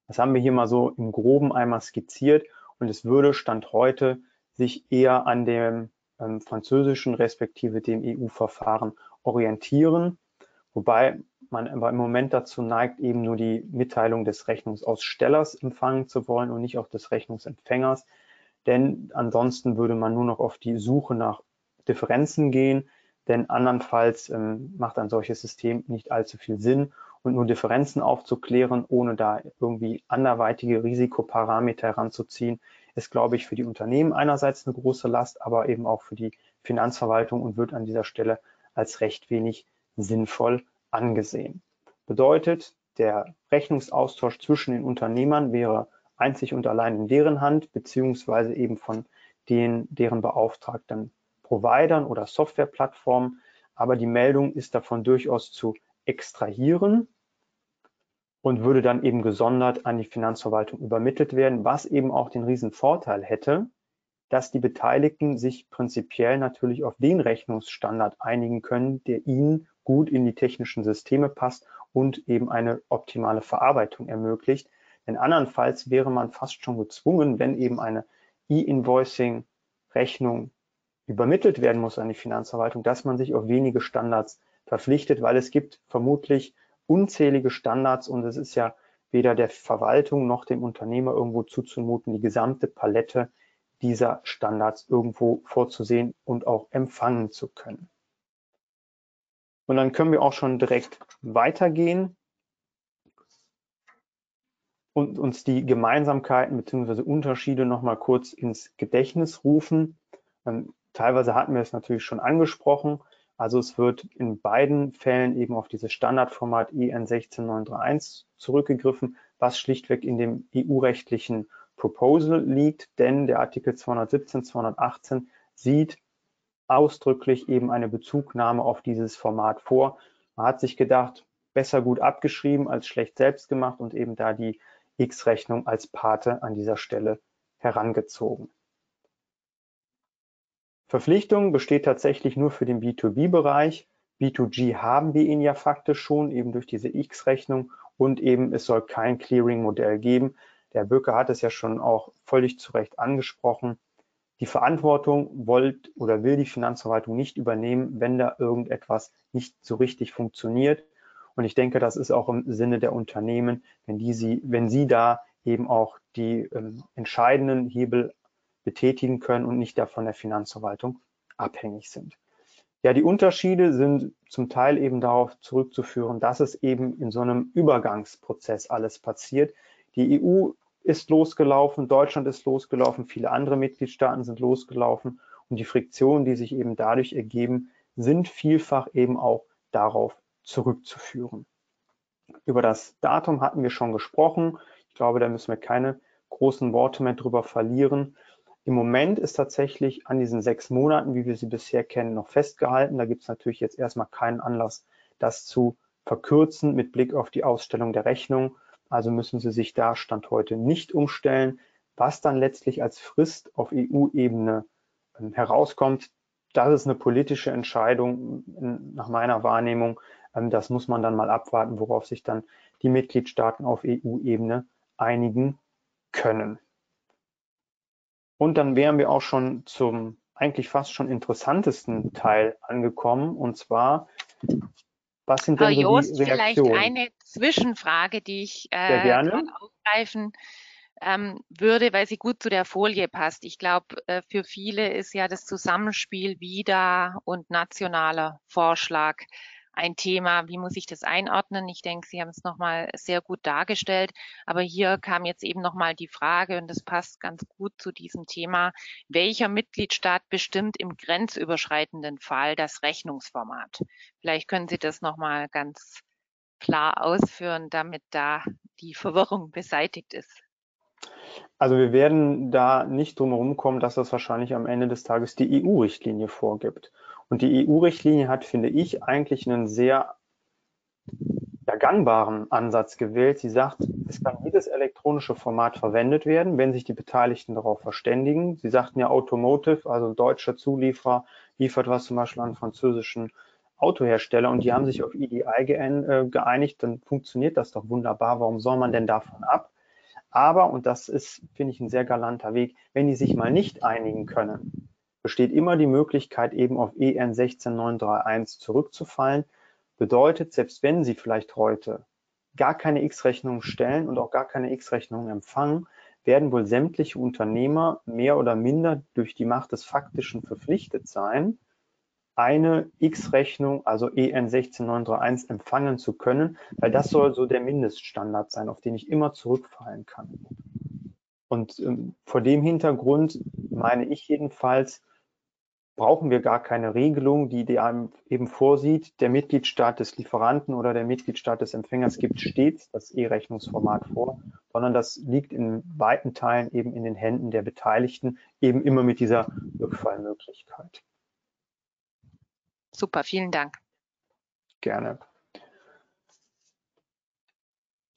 Das haben wir hier mal so im groben einmal skizziert und es würde Stand heute sich eher an dem ähm, französischen respektive dem EU-Verfahren orientieren, wobei man aber im Moment dazu neigt, eben nur die Mitteilung des Rechnungsausstellers empfangen zu wollen und nicht auch des Rechnungsempfängers. Denn ansonsten würde man nur noch auf die Suche nach Differenzen gehen, denn andernfalls ähm, macht ein solches System nicht allzu viel Sinn. Und nur Differenzen aufzuklären, ohne da irgendwie anderweitige Risikoparameter heranzuziehen, ist, glaube ich, für die Unternehmen einerseits eine große Last, aber eben auch für die Finanzverwaltung und wird an dieser Stelle als recht wenig sinnvoll angesehen. Bedeutet, der Rechnungsaustausch zwischen den Unternehmern wäre einzig und allein in deren Hand, beziehungsweise eben von den, deren beauftragten Providern oder Softwareplattformen. Aber die Meldung ist davon durchaus zu extrahieren und würde dann eben gesondert an die Finanzverwaltung übermittelt werden, was eben auch den riesen Vorteil hätte, dass die Beteiligten sich prinzipiell natürlich auf den Rechnungsstandard einigen können, der ihnen gut in die technischen Systeme passt und eben eine optimale Verarbeitung ermöglicht. Denn andernfalls wäre man fast schon gezwungen, wenn eben eine E-Invoicing-Rechnung übermittelt werden muss an die Finanzverwaltung, dass man sich auf wenige Standards verpflichtet, weil es gibt vermutlich unzählige Standards und es ist ja weder der Verwaltung noch dem Unternehmer irgendwo zuzumuten, die gesamte Palette dieser Standards irgendwo vorzusehen und auch empfangen zu können. Und dann können wir auch schon direkt weitergehen und uns die Gemeinsamkeiten bzw. Unterschiede nochmal kurz ins Gedächtnis rufen. Ähm, teilweise hatten wir es natürlich schon angesprochen. Also es wird in beiden Fällen eben auf dieses Standardformat EN 16931 zurückgegriffen, was schlichtweg in dem EU-rechtlichen Proposal liegt, denn der Artikel 217, 218 sieht ausdrücklich eben eine Bezugnahme auf dieses Format vor. Man hat sich gedacht, besser gut abgeschrieben als schlecht selbst gemacht und eben da die X-Rechnung als Pate an dieser Stelle herangezogen. Verpflichtung besteht tatsächlich nur für den B2B-Bereich. B2G haben wir ihn ja faktisch schon, eben durch diese X-Rechnung und eben es soll kein Clearing-Modell geben. Der Böcke hat es ja schon auch völlig zu Recht angesprochen. Die Verantwortung wollt oder will die Finanzverwaltung nicht übernehmen, wenn da irgendetwas nicht so richtig funktioniert. Und ich denke, das ist auch im Sinne der Unternehmen, wenn, die sie, wenn sie da eben auch die ähm, entscheidenden Hebel betätigen können und nicht davon der Finanzverwaltung abhängig sind. Ja, die Unterschiede sind zum Teil eben darauf zurückzuführen, dass es eben in so einem Übergangsprozess alles passiert. Die EU ist losgelaufen, Deutschland ist losgelaufen, viele andere Mitgliedstaaten sind losgelaufen und die Friktionen, die sich eben dadurch ergeben, sind vielfach eben auch darauf zurückzuführen. Über das Datum hatten wir schon gesprochen. Ich glaube, da müssen wir keine großen Worte mehr drüber verlieren. Im Moment ist tatsächlich an diesen sechs Monaten, wie wir sie bisher kennen, noch festgehalten. Da gibt es natürlich jetzt erstmal keinen Anlass, das zu verkürzen mit Blick auf die Ausstellung der Rechnung. Also müssen Sie sich da Stand heute nicht umstellen. Was dann letztlich als Frist auf EU-Ebene ähm, herauskommt, das ist eine politische Entscheidung nach meiner Wahrnehmung. Ähm, das muss man dann mal abwarten, worauf sich dann die Mitgliedstaaten auf EU-Ebene einigen können. Und dann wären wir auch schon zum eigentlich fast schon interessantesten Teil angekommen. Und zwar, was sind denn Herr so Joost, die Reaktionen? vielleicht eine Zwischenfrage, die ich äh, aufgreifen ähm, würde, weil sie gut zu der Folie passt. Ich glaube, äh, für viele ist ja das Zusammenspiel wieder und nationaler Vorschlag ein Thema, wie muss ich das einordnen? Ich denke, Sie haben es nochmal sehr gut dargestellt, aber hier kam jetzt eben nochmal die Frage, und das passt ganz gut zu diesem Thema, welcher Mitgliedstaat bestimmt im grenzüberschreitenden Fall das Rechnungsformat? Vielleicht können Sie das nochmal ganz klar ausführen, damit da die Verwirrung beseitigt ist. Also wir werden da nicht drum herum kommen, dass das wahrscheinlich am Ende des Tages die EU-Richtlinie vorgibt. Und die EU-Richtlinie hat, finde ich, eigentlich einen sehr ja, gangbaren Ansatz gewählt. Sie sagt, es kann jedes elektronische Format verwendet werden, wenn sich die Beteiligten darauf verständigen. Sie sagten ja Automotive, also deutscher Zulieferer, liefert was zum Beispiel an französischen Autohersteller und die haben sich auf EDI äh, geeinigt, dann funktioniert das doch wunderbar. Warum soll man denn davon ab? Aber, und das ist, finde ich, ein sehr galanter Weg, wenn die sich mal nicht einigen können, besteht immer die Möglichkeit, eben auf EN 16931 zurückzufallen. Bedeutet, selbst wenn Sie vielleicht heute gar keine X-Rechnung stellen und auch gar keine X-Rechnung empfangen, werden wohl sämtliche Unternehmer mehr oder minder durch die Macht des Faktischen verpflichtet sein, eine X-Rechnung, also EN 16931, empfangen zu können, weil das soll so der Mindeststandard sein, auf den ich immer zurückfallen kann. Und ähm, vor dem Hintergrund meine ich jedenfalls, brauchen wir gar keine Regelung, die, die einem eben vorsieht, der Mitgliedstaat des Lieferanten oder der Mitgliedstaat des Empfängers gibt stets das E-Rechnungsformat vor, sondern das liegt in weiten Teilen eben in den Händen der Beteiligten, eben immer mit dieser Rückfallmöglichkeit. Super, vielen Dank. Gerne.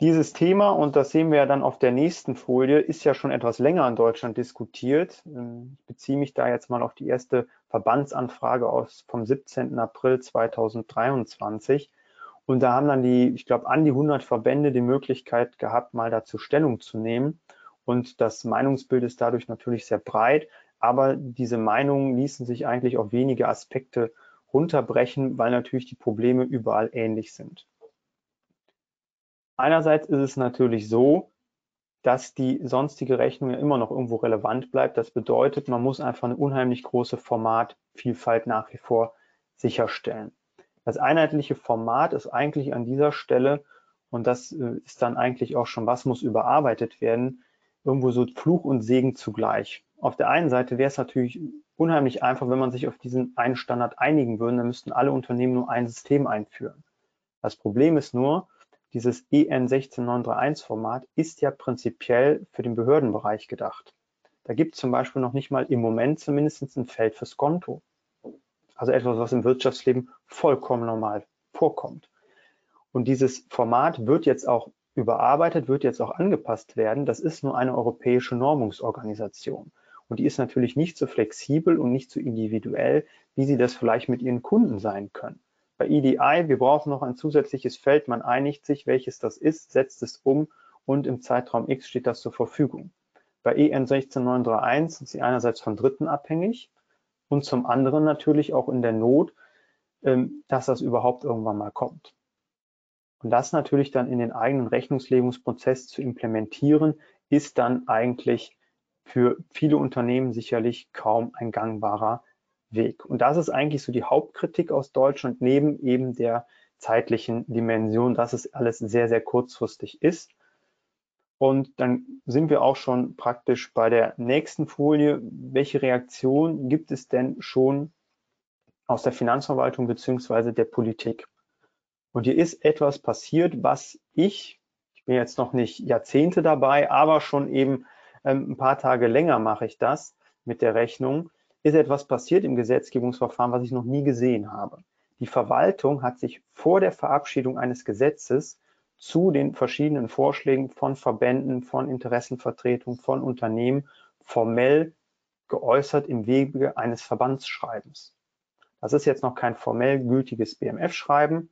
Dieses Thema, und das sehen wir ja dann auf der nächsten Folie, ist ja schon etwas länger in Deutschland diskutiert. Ähm, ich beziehe mich da jetzt mal auf die erste Verbandsanfrage aus vom 17. April 2023. Und da haben dann die, ich glaube, an die 100 Verbände die Möglichkeit gehabt, mal dazu Stellung zu nehmen. Und das Meinungsbild ist dadurch natürlich sehr breit. Aber diese Meinungen ließen sich eigentlich auf wenige Aspekte runterbrechen, weil natürlich die Probleme überall ähnlich sind. Einerseits ist es natürlich so, dass die sonstige Rechnung ja immer noch irgendwo relevant bleibt. Das bedeutet, man muss einfach eine unheimlich große Formatvielfalt nach wie vor sicherstellen. Das einheitliche Format ist eigentlich an dieser Stelle, und das äh, ist dann eigentlich auch schon, was muss überarbeitet werden, irgendwo so Fluch und Segen zugleich. Auf der einen Seite wäre es natürlich unheimlich einfach, wenn man sich auf diesen einen Standard einigen würde, dann müssten alle Unternehmen nur ein System einführen. Das Problem ist nur, dieses EN 16931 Format ist ja prinzipiell für den Behördenbereich gedacht. Da gibt es zum Beispiel noch nicht mal im Moment zumindest ein Feld fürs Konto. Also etwas, was im Wirtschaftsleben vollkommen normal vorkommt. Und dieses Format wird jetzt auch überarbeitet, wird jetzt auch angepasst werden. Das ist nur eine europäische Normungsorganisation. Und die ist natürlich nicht so flexibel und nicht so individuell, wie sie das vielleicht mit ihren Kunden sein können. Bei EDI, wir brauchen noch ein zusätzliches Feld, man einigt sich, welches das ist, setzt es um und im Zeitraum X steht das zur Verfügung. Bei EN 16931 sind sie einerseits von Dritten abhängig und zum anderen natürlich auch in der Not, ähm, dass das überhaupt irgendwann mal kommt. Und das natürlich dann in den eigenen Rechnungslegungsprozess zu implementieren, ist dann eigentlich für viele Unternehmen sicherlich kaum ein gangbarer Weg. Und das ist eigentlich so die Hauptkritik aus Deutschland, neben eben der zeitlichen Dimension, dass es alles sehr, sehr kurzfristig ist. Und dann sind wir auch schon praktisch bei der nächsten Folie. Welche Reaktion gibt es denn schon aus der Finanzverwaltung beziehungsweise der Politik? Und hier ist etwas passiert, was ich, ich bin jetzt noch nicht Jahrzehnte dabei, aber schon eben ähm, ein paar Tage länger mache ich das mit der Rechnung, ist etwas passiert im Gesetzgebungsverfahren, was ich noch nie gesehen habe. Die Verwaltung hat sich vor der Verabschiedung eines Gesetzes zu den verschiedenen Vorschlägen von Verbänden, von Interessenvertretungen, von Unternehmen formell geäußert im Wege eines Verbandsschreibens. Das ist jetzt noch kein formell gültiges BMF-Schreiben.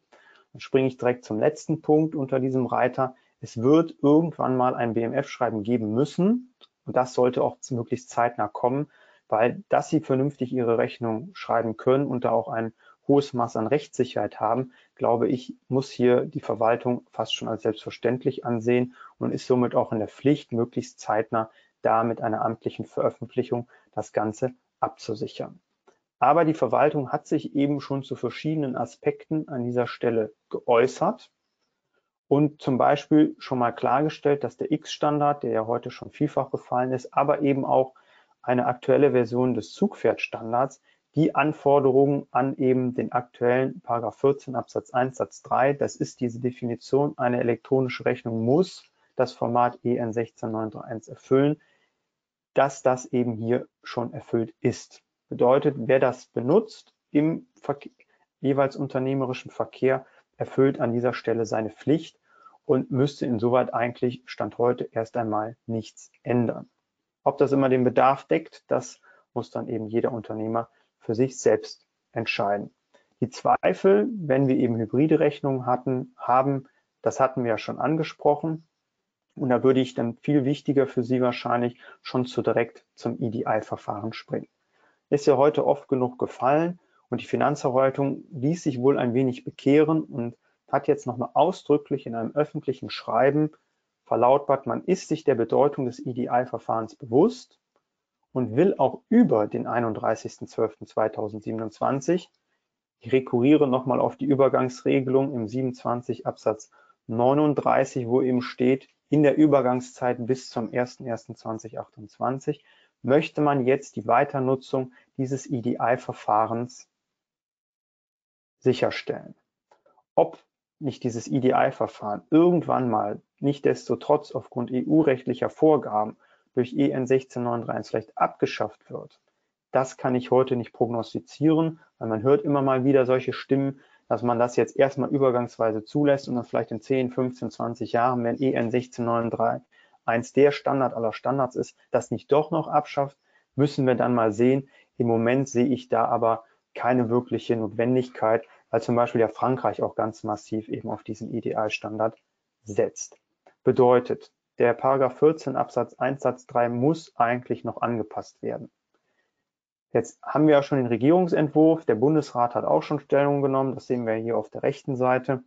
Dann springe ich direkt zum letzten Punkt unter diesem Reiter. Es wird irgendwann mal ein BMF-Schreiben geben müssen und das sollte auch möglichst zeitnah kommen, weil dass sie vernünftig ihre Rechnung schreiben können und da auch ein hohes Maß an Rechtssicherheit haben, glaube ich, muss hier die Verwaltung fast schon als selbstverständlich ansehen und ist somit auch in der Pflicht, möglichst zeitnah da mit einer amtlichen Veröffentlichung das Ganze abzusichern. Aber die Verwaltung hat sich eben schon zu verschiedenen Aspekten an dieser Stelle geäußert und zum Beispiel schon mal klargestellt, dass der X-Standard, der ja heute schon vielfach gefallen ist, aber eben auch eine aktuelle Version des Zugpferdstandards die Anforderungen an eben den aktuellen Paragraph 14 Absatz 1 Satz 3. Das ist diese Definition. Eine elektronische Rechnung muss das Format EN 16931 erfüllen, dass das eben hier schon erfüllt ist. Bedeutet, wer das benutzt im Verkehr, jeweils unternehmerischen Verkehr, erfüllt an dieser Stelle seine Pflicht und müsste insoweit eigentlich Stand heute erst einmal nichts ändern. Ob das immer den Bedarf deckt, das muss dann eben jeder Unternehmer für sich selbst entscheiden. Die Zweifel, wenn wir eben hybride Rechnungen hatten, haben, das hatten wir ja schon angesprochen. Und da würde ich dann viel wichtiger für Sie wahrscheinlich schon zu direkt zum EDI-Verfahren springen. Ist ja heute oft genug gefallen und die Finanzverwaltung ließ sich wohl ein wenig bekehren und hat jetzt nochmal ausdrücklich in einem öffentlichen Schreiben verlautbart, man ist sich der Bedeutung des EDI-Verfahrens bewusst und will auch über den 31.12.2027, ich rekurriere nochmal auf die Übergangsregelung im 27 Absatz 39, wo eben steht, in der Übergangszeit bis zum 01.01.2028 möchte man jetzt die Weiternutzung dieses EDI-Verfahrens sicherstellen. Ob nicht dieses EDI-Verfahren irgendwann mal nicht desto trotz aufgrund EU-rechtlicher Vorgaben durch EN 16931 vielleicht abgeschafft wird, das kann ich heute nicht prognostizieren, weil man hört immer mal wieder solche Stimmen, dass man das jetzt erstmal übergangsweise zulässt und dann vielleicht in 10, 15, 20 Jahren, wenn EN 16931 eins der Standard aller Standards ist, das nicht doch noch abschafft, müssen wir dann mal sehen. Im Moment sehe ich da aber keine wirkliche Notwendigkeit, weil zum Beispiel ja Frankreich auch ganz massiv eben auf diesen EDI-Standard setzt. Bedeutet, der Paragraph 14 Absatz 1 Satz 3 muss eigentlich noch angepasst werden. Jetzt haben wir ja schon den Regierungsentwurf, der Bundesrat hat auch schon Stellung genommen, das sehen wir hier auf der rechten Seite.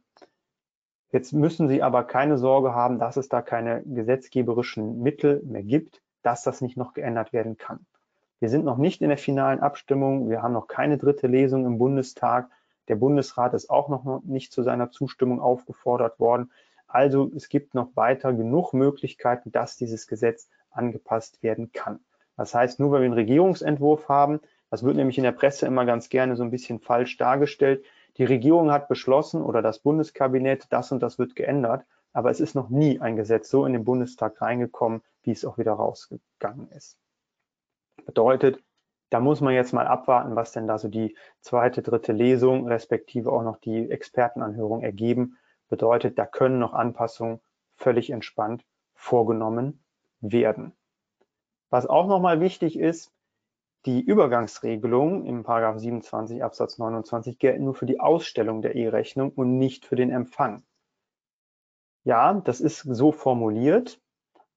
Jetzt müssen Sie aber keine Sorge haben, dass es da keine gesetzgeberischen Mittel mehr gibt, dass das nicht noch geändert werden kann. Wir sind noch nicht in der finalen Abstimmung, wir haben noch keine dritte Lesung im Bundestag. Der Bundesrat ist auch noch nicht zu seiner Zustimmung aufgefordert worden. Also es gibt noch weiter genug Möglichkeiten, dass dieses Gesetz angepasst werden kann. Das heißt, nur weil wir einen Regierungsentwurf haben, das wird nämlich in der Presse immer ganz gerne so ein bisschen falsch dargestellt, die Regierung hat beschlossen oder das Bundeskabinett, das und das wird geändert, aber es ist noch nie ein Gesetz so in den Bundestag reingekommen, wie es auch wieder rausgegangen ist. Bedeutet, da muss man jetzt mal abwarten, was denn da so die zweite, dritte Lesung, respektive auch noch die Expertenanhörung ergeben. Bedeutet, da können noch Anpassungen völlig entspannt vorgenommen werden. Was auch nochmal wichtig ist, die Übergangsregelungen im 27 Absatz 29 gelten nur für die Ausstellung der E-Rechnung und nicht für den Empfang. Ja, das ist so formuliert,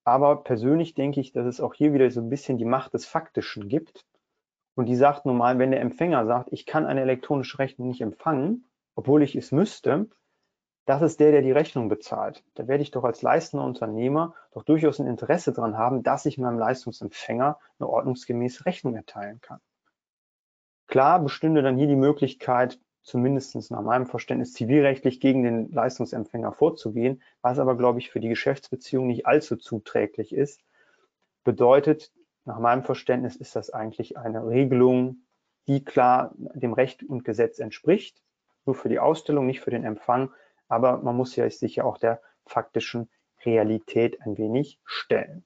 aber persönlich denke ich, dass es auch hier wieder so ein bisschen die Macht des Faktischen gibt. Und die sagt nun mal, wenn der Empfänger sagt, ich kann eine elektronische Rechnung nicht empfangen, obwohl ich es müsste, das ist der, der die Rechnung bezahlt. Da werde ich doch als leistender Unternehmer doch durchaus ein Interesse daran haben, dass ich meinem Leistungsempfänger eine ordnungsgemäße Rechnung erteilen kann. Klar bestünde dann hier die Möglichkeit, zumindest nach meinem Verständnis zivilrechtlich gegen den Leistungsempfänger vorzugehen, was aber, glaube ich, für die Geschäftsbeziehung nicht allzu zuträglich ist. Bedeutet, nach meinem Verständnis ist das eigentlich eine Regelung, die klar dem Recht und Gesetz entspricht, nur für die Ausstellung, nicht für den Empfang aber man muss ja sich ja auch der faktischen Realität ein wenig stellen.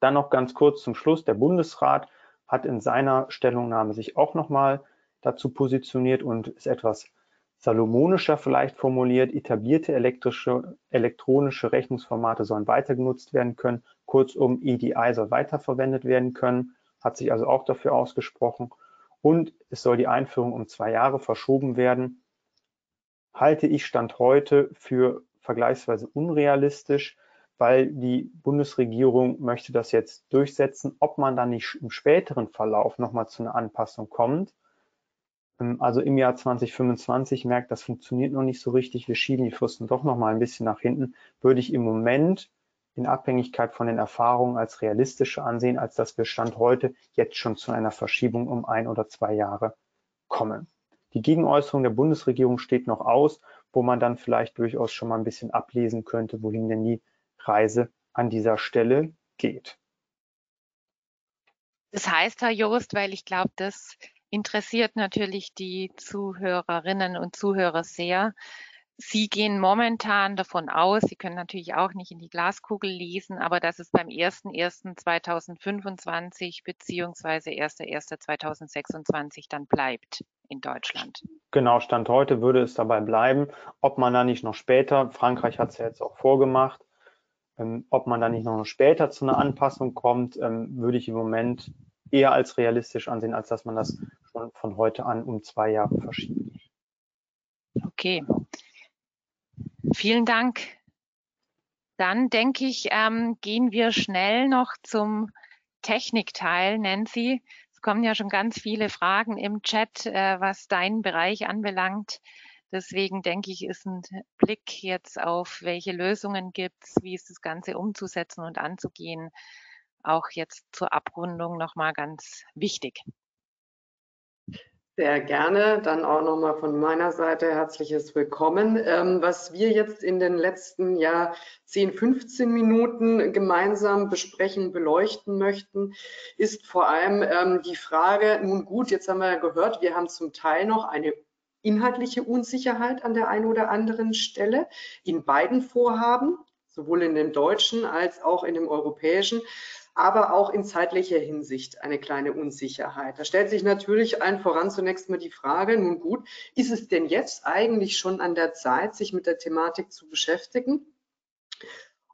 Dann noch ganz kurz zum Schluss. Der Bundesrat hat in seiner Stellungnahme sich auch nochmal dazu positioniert und ist etwas salomonischer vielleicht formuliert. Etablierte elektrische, elektronische Rechnungsformate sollen weiter genutzt werden können. Kurzum, EDI soll weiterverwendet werden können, hat sich also auch dafür ausgesprochen. Und es soll die Einführung um zwei Jahre verschoben werden halte ich Stand heute für vergleichsweise unrealistisch, weil die Bundesregierung möchte das jetzt durchsetzen. Ob man dann nicht im späteren Verlauf nochmal zu einer Anpassung kommt, ähm, also im Jahr 2025 merkt, das funktioniert noch nicht so richtig, wir schieben die Fristen doch nochmal ein bisschen nach hinten, würde ich im Moment in Abhängigkeit von den Erfahrungen als realistischer ansehen, als dass wir Stand heute jetzt schon zu einer Verschiebung um ein oder zwei Jahre kommen. Die Gegenäußerung der Bundesregierung steht noch aus, wo man dann vielleicht durchaus schon mal ein bisschen ablesen könnte, wohin denn die Reise an dieser Stelle geht. Das heißt, Herr Jurist, weil ich glaube, das interessiert natürlich die Zuhörerinnen und Zuhörer sehr. Sie gehen momentan davon aus, Sie können natürlich auch nicht in die Glaskugel lesen, aber dass es beim 01.01.2025 beziehungsweise 1.01.2026 dann bleibt in Deutschland. Genau, Stand heute würde es dabei bleiben. Ob man da nicht noch später, Frankreich hat es ja jetzt auch vorgemacht, ähm, ob man da nicht noch später zu einer Anpassung kommt, ähm, würde ich im Moment eher als realistisch ansehen, als dass man das schon von heute an um zwei Jahre verschiebt. Okay. Vielen Dank. Dann denke ich, ähm, gehen wir schnell noch zum Technikteil, Nancy. Es kommen ja schon ganz viele Fragen im Chat, äh, was deinen Bereich anbelangt. Deswegen denke ich, ist ein Blick jetzt auf, welche Lösungen gibt es, wie ist das Ganze umzusetzen und anzugehen, auch jetzt zur Abrundung nochmal ganz wichtig. Sehr gerne. Dann auch nochmal von meiner Seite herzliches Willkommen. Ähm, was wir jetzt in den letzten ja, 10, 15 Minuten gemeinsam besprechen, beleuchten möchten, ist vor allem ähm, die Frage, nun gut, jetzt haben wir ja gehört, wir haben zum Teil noch eine inhaltliche Unsicherheit an der einen oder anderen Stelle in beiden Vorhaben, sowohl in dem deutschen als auch in dem europäischen. Aber auch in zeitlicher Hinsicht eine kleine Unsicherheit. Da stellt sich natürlich allen voran zunächst mal die Frage, nun gut, ist es denn jetzt eigentlich schon an der Zeit, sich mit der Thematik zu beschäftigen?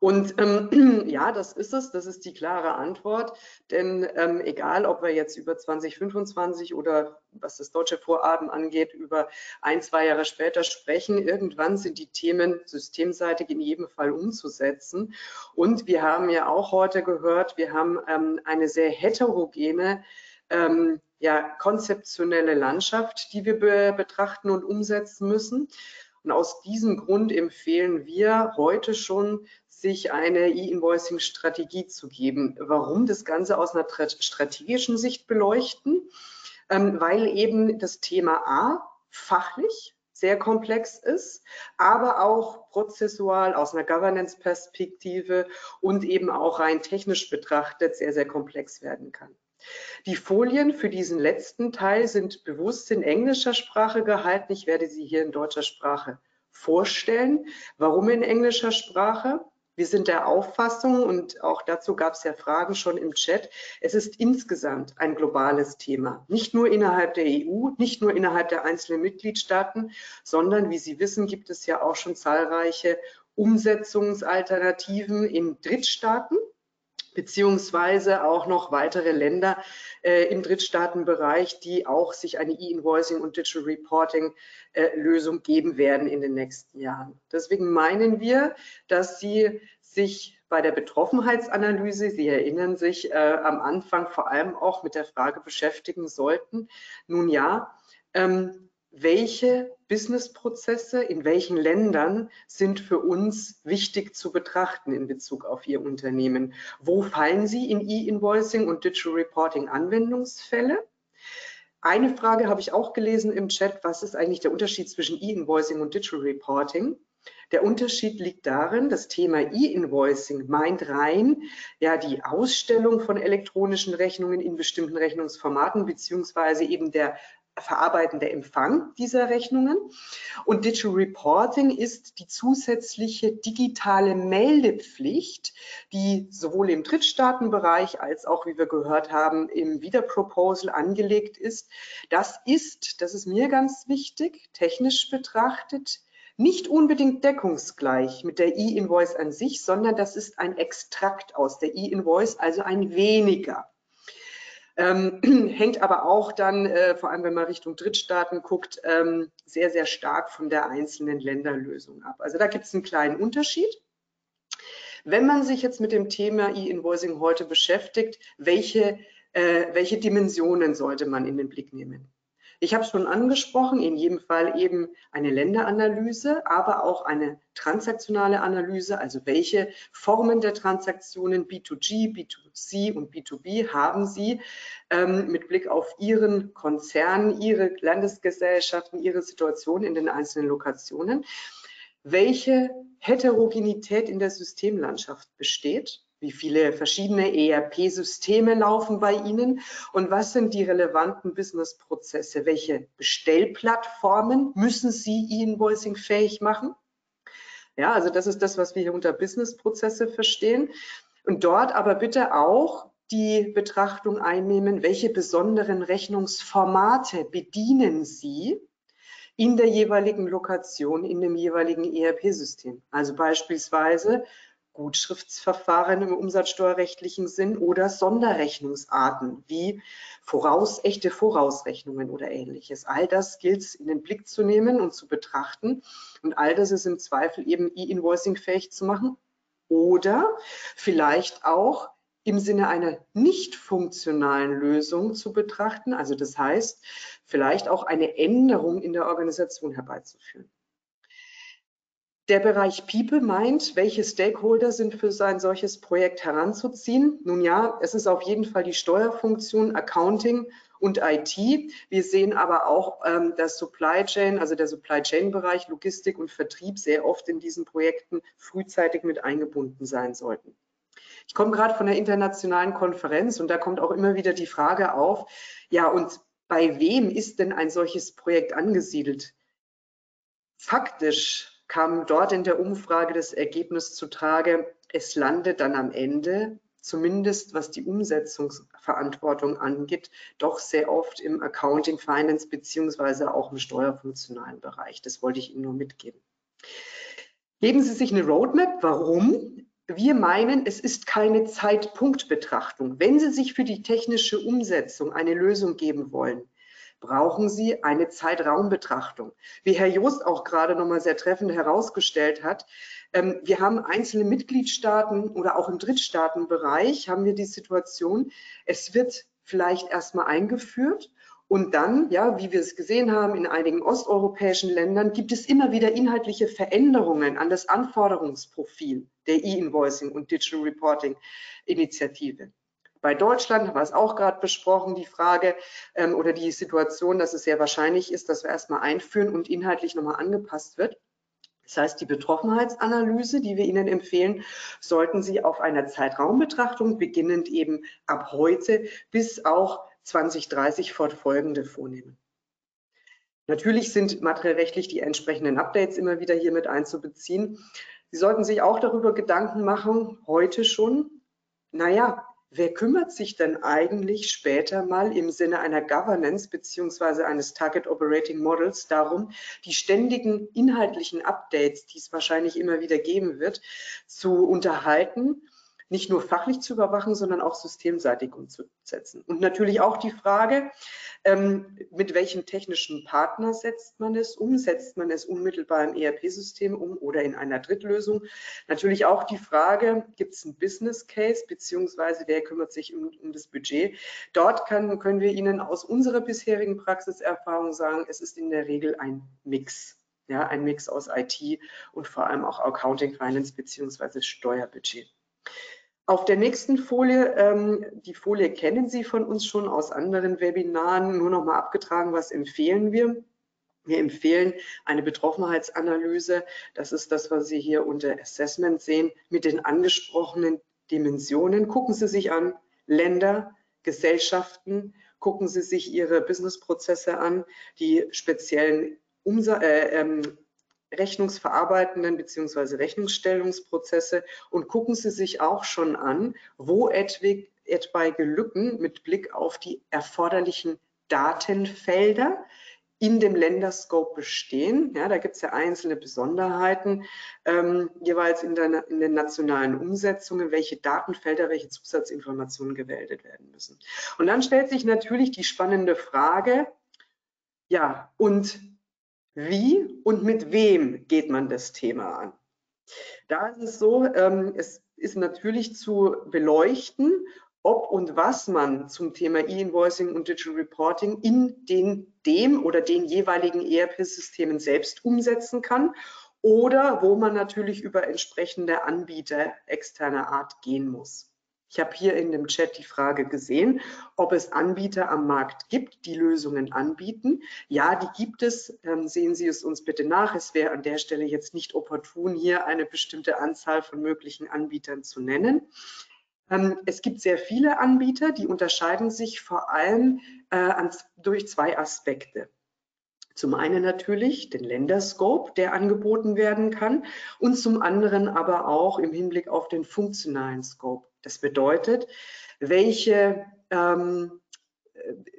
Und ähm, ja, das ist es, das ist die klare Antwort. Denn ähm, egal, ob wir jetzt über 2025 oder was das deutsche Vorhaben angeht, über ein, zwei Jahre später sprechen, irgendwann sind die Themen systemseitig in jedem Fall umzusetzen. Und wir haben ja auch heute gehört, wir haben ähm, eine sehr heterogene ähm, ja, konzeptionelle Landschaft, die wir be betrachten und umsetzen müssen. Und aus diesem Grund empfehlen wir heute schon, sich eine E-Invoicing-Strategie zu geben. Warum das Ganze aus einer strategischen Sicht beleuchten? Ähm, weil eben das Thema A fachlich sehr komplex ist, aber auch prozessual aus einer Governance-Perspektive und eben auch rein technisch betrachtet sehr, sehr komplex werden kann. Die Folien für diesen letzten Teil sind bewusst in englischer Sprache gehalten. Ich werde sie hier in deutscher Sprache vorstellen. Warum in englischer Sprache? Wir sind der Auffassung, und auch dazu gab es ja Fragen schon im Chat, es ist insgesamt ein globales Thema. Nicht nur innerhalb der EU, nicht nur innerhalb der einzelnen Mitgliedstaaten, sondern, wie Sie wissen, gibt es ja auch schon zahlreiche Umsetzungsalternativen in Drittstaaten beziehungsweise auch noch weitere Länder äh, im Drittstaatenbereich, die auch sich eine E-Invoicing und Digital Reporting äh, Lösung geben werden in den nächsten Jahren. Deswegen meinen wir, dass Sie sich bei der Betroffenheitsanalyse, Sie erinnern sich, äh, am Anfang vor allem auch mit der Frage beschäftigen sollten, nun ja, ähm, welche Businessprozesse in welchen Ländern sind für uns wichtig zu betrachten in Bezug auf Ihr Unternehmen? Wo fallen Sie in E-Invoicing und Digital Reporting Anwendungsfälle? Eine Frage habe ich auch gelesen im Chat. Was ist eigentlich der Unterschied zwischen E-Invoicing und Digital Reporting? Der Unterschied liegt darin, das Thema E-Invoicing meint rein ja die Ausstellung von elektronischen Rechnungen in bestimmten Rechnungsformaten beziehungsweise eben der verarbeitende Empfang dieser Rechnungen. Und Digital Reporting ist die zusätzliche digitale Meldepflicht, die sowohl im Drittstaatenbereich als auch, wie wir gehört haben, im Wiederproposal angelegt ist. Das ist, das ist mir ganz wichtig, technisch betrachtet, nicht unbedingt deckungsgleich mit der E-Invoice an sich, sondern das ist ein Extrakt aus der E-Invoice, also ein weniger. Ähm, hängt aber auch dann, äh, vor allem wenn man Richtung Drittstaaten guckt, ähm, sehr, sehr stark von der einzelnen Länderlösung ab. Also da gibt es einen kleinen Unterschied. Wenn man sich jetzt mit dem Thema E-Invoicing heute beschäftigt, welche, äh, welche Dimensionen sollte man in den Blick nehmen? Ich habe schon angesprochen, in jedem Fall eben eine Länderanalyse, aber auch eine transaktionale Analyse, also welche Formen der Transaktionen B2G, B2C und B2B haben Sie ähm, mit Blick auf Ihren Konzern, Ihre Landesgesellschaften, Ihre Situation in den einzelnen Lokationen, welche Heterogenität in der Systemlandschaft besteht wie viele verschiedene ERP-Systeme laufen bei Ihnen und was sind die relevanten Business-Prozesse? Welche Bestellplattformen müssen Sie E-Invoicing fähig machen? Ja, also das ist das, was wir hier unter Business-Prozesse verstehen. Und dort aber bitte auch die Betrachtung einnehmen, welche besonderen Rechnungsformate bedienen Sie in der jeweiligen Lokation, in dem jeweiligen ERP-System. Also beispielsweise Gutschriftsverfahren im umsatzsteuerrechtlichen Sinn oder Sonderrechnungsarten wie voraus, echte Vorausrechnungen oder ähnliches. All das gilt es in den Blick zu nehmen und zu betrachten. Und all das ist im Zweifel eben E-Invoicing fähig zu machen oder vielleicht auch im Sinne einer nicht funktionalen Lösung zu betrachten. Also das heißt, vielleicht auch eine Änderung in der Organisation herbeizuführen. Der Bereich People meint, welche Stakeholder sind für so ein solches Projekt heranzuziehen? Nun ja, es ist auf jeden Fall die Steuerfunktion, Accounting und IT. Wir sehen aber auch, ähm, dass Supply Chain, also der Supply Chain Bereich, Logistik und Vertrieb sehr oft in diesen Projekten frühzeitig mit eingebunden sein sollten. Ich komme gerade von der internationalen Konferenz und da kommt auch immer wieder die Frage auf, ja, und bei wem ist denn ein solches Projekt angesiedelt? Faktisch kam dort in der Umfrage das Ergebnis zutage, es landet dann am Ende zumindest was die Umsetzungsverantwortung angeht, doch sehr oft im Accounting, Finance beziehungsweise auch im steuerfunktionalen Bereich. Das wollte ich Ihnen nur mitgeben. Geben Sie sich eine Roadmap. Warum? Wir meinen, es ist keine Zeitpunktbetrachtung. Wenn Sie sich für die technische Umsetzung eine Lösung geben wollen, brauchen Sie eine Zeitraumbetrachtung. Wie Herr Joost auch gerade nochmal sehr treffend herausgestellt hat, ähm, wir haben einzelne Mitgliedstaaten oder auch im Drittstaatenbereich haben wir die Situation, es wird vielleicht erstmal eingeführt und dann, ja, wie wir es gesehen haben in einigen osteuropäischen Ländern, gibt es immer wieder inhaltliche Veränderungen an das Anforderungsprofil der E-Invoicing und Digital Reporting Initiative. Bei Deutschland haben wir es auch gerade besprochen, die Frage ähm, oder die Situation, dass es sehr wahrscheinlich ist, dass wir erstmal einführen und inhaltlich nochmal angepasst wird. Das heißt, die Betroffenheitsanalyse, die wir Ihnen empfehlen, sollten Sie auf einer Zeitraumbetrachtung beginnend eben ab heute bis auch 2030 fortfolgende vornehmen. Natürlich sind materiellrechtlich die entsprechenden Updates immer wieder hier mit einzubeziehen. Sie sollten sich auch darüber Gedanken machen, heute schon, naja, Wer kümmert sich denn eigentlich später mal im Sinne einer Governance beziehungsweise eines Target Operating Models darum, die ständigen inhaltlichen Updates, die es wahrscheinlich immer wieder geben wird, zu unterhalten nicht nur fachlich zu überwachen, sondern auch systemseitig umzusetzen. Und natürlich auch die Frage, ähm, mit welchem technischen Partner setzt man es um? Setzt man es unmittelbar im ERP-System um oder in einer Drittlösung? Natürlich auch die Frage, gibt es einen Business Case, beziehungsweise wer kümmert sich um, um das Budget? Dort kann, können wir Ihnen aus unserer bisherigen Praxiserfahrung sagen, es ist in der Regel ein Mix. Ja, ein Mix aus IT und vor allem auch Accounting, Finance beziehungsweise Steuerbudget. Auf der nächsten Folie, ähm, die Folie kennen Sie von uns schon aus anderen Webinaren, nur noch mal abgetragen, was empfehlen wir? Wir empfehlen eine Betroffenheitsanalyse. Das ist das, was Sie hier unter Assessment sehen, mit den angesprochenen Dimensionen. Gucken Sie sich an, Länder, Gesellschaften, gucken Sie sich Ihre Businessprozesse an, die speziellen Umsa äh, ähm, rechnungsverarbeitenden bzw. Rechnungsstellungsprozesse und gucken Sie sich auch schon an, wo etwaige Lücken mit Blick auf die erforderlichen Datenfelder in dem Länderscope bestehen. Ja, da gibt es ja einzelne Besonderheiten, ähm, jeweils in, der, in, den nationalen Umsetzungen, welche Datenfelder, welche Zusatzinformationen gewählt werden müssen. Und dann stellt sich natürlich die spannende Frage, ja, und wie und mit wem geht man das Thema an? Da ist es so, ähm, es ist natürlich zu beleuchten, ob und was man zum Thema E-Invoicing und Digital Reporting in den, dem oder den jeweiligen ERP-Systemen selbst umsetzen kann oder wo man natürlich über entsprechende Anbieter externer Art gehen muss. Ich habe hier in dem Chat die Frage gesehen, ob es Anbieter am Markt gibt, die Lösungen anbieten. Ja, die gibt es. Ähm, sehen Sie es uns bitte nach. Es wäre an der Stelle jetzt nicht opportun, hier eine bestimmte Anzahl von möglichen Anbietern zu nennen. Ähm, es gibt sehr viele Anbieter, die unterscheiden sich vor allem äh, durch zwei Aspekte. Zum einen natürlich den Länderscope, der angeboten werden kann und zum anderen aber auch im Hinblick auf den funktionalen Scope. Das bedeutet, welche, ähm,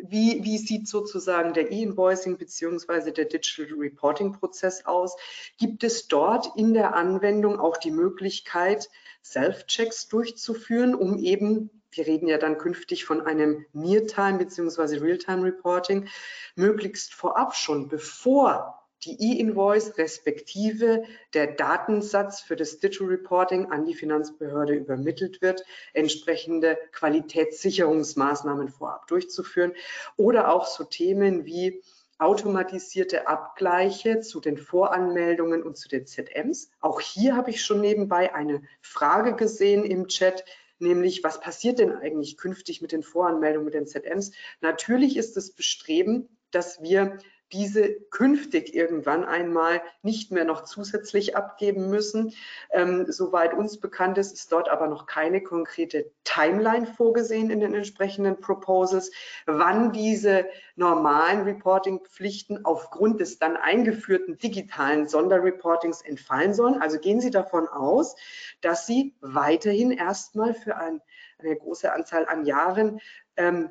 wie, wie sieht sozusagen der E-Invoicing bzw. der Digital Reporting Prozess aus? Gibt es dort in der Anwendung auch die Möglichkeit, Self-Checks durchzuführen, um eben wir reden ja dann künftig von einem Near-Time bzw. Real-Time Reporting, möglichst vorab schon, bevor die E-Invoice respektive der Datensatz für das Digital Reporting an die Finanzbehörde übermittelt wird, entsprechende Qualitätssicherungsmaßnahmen vorab durchzuführen oder auch so Themen wie automatisierte Abgleiche zu den Voranmeldungen und zu den ZMs. Auch hier habe ich schon nebenbei eine Frage gesehen im Chat, nämlich was passiert denn eigentlich künftig mit den Voranmeldungen, mit den ZMs? Natürlich ist das Bestreben, dass wir diese künftig irgendwann einmal nicht mehr noch zusätzlich abgeben müssen. Ähm, soweit uns bekannt ist, ist dort aber noch keine konkrete Timeline vorgesehen in den entsprechenden Proposals, wann diese normalen Reporting-Pflichten aufgrund des dann eingeführten digitalen Sonderreportings entfallen sollen. Also gehen Sie davon aus, dass Sie weiterhin erstmal für ein eine große Anzahl an Jahren ähm,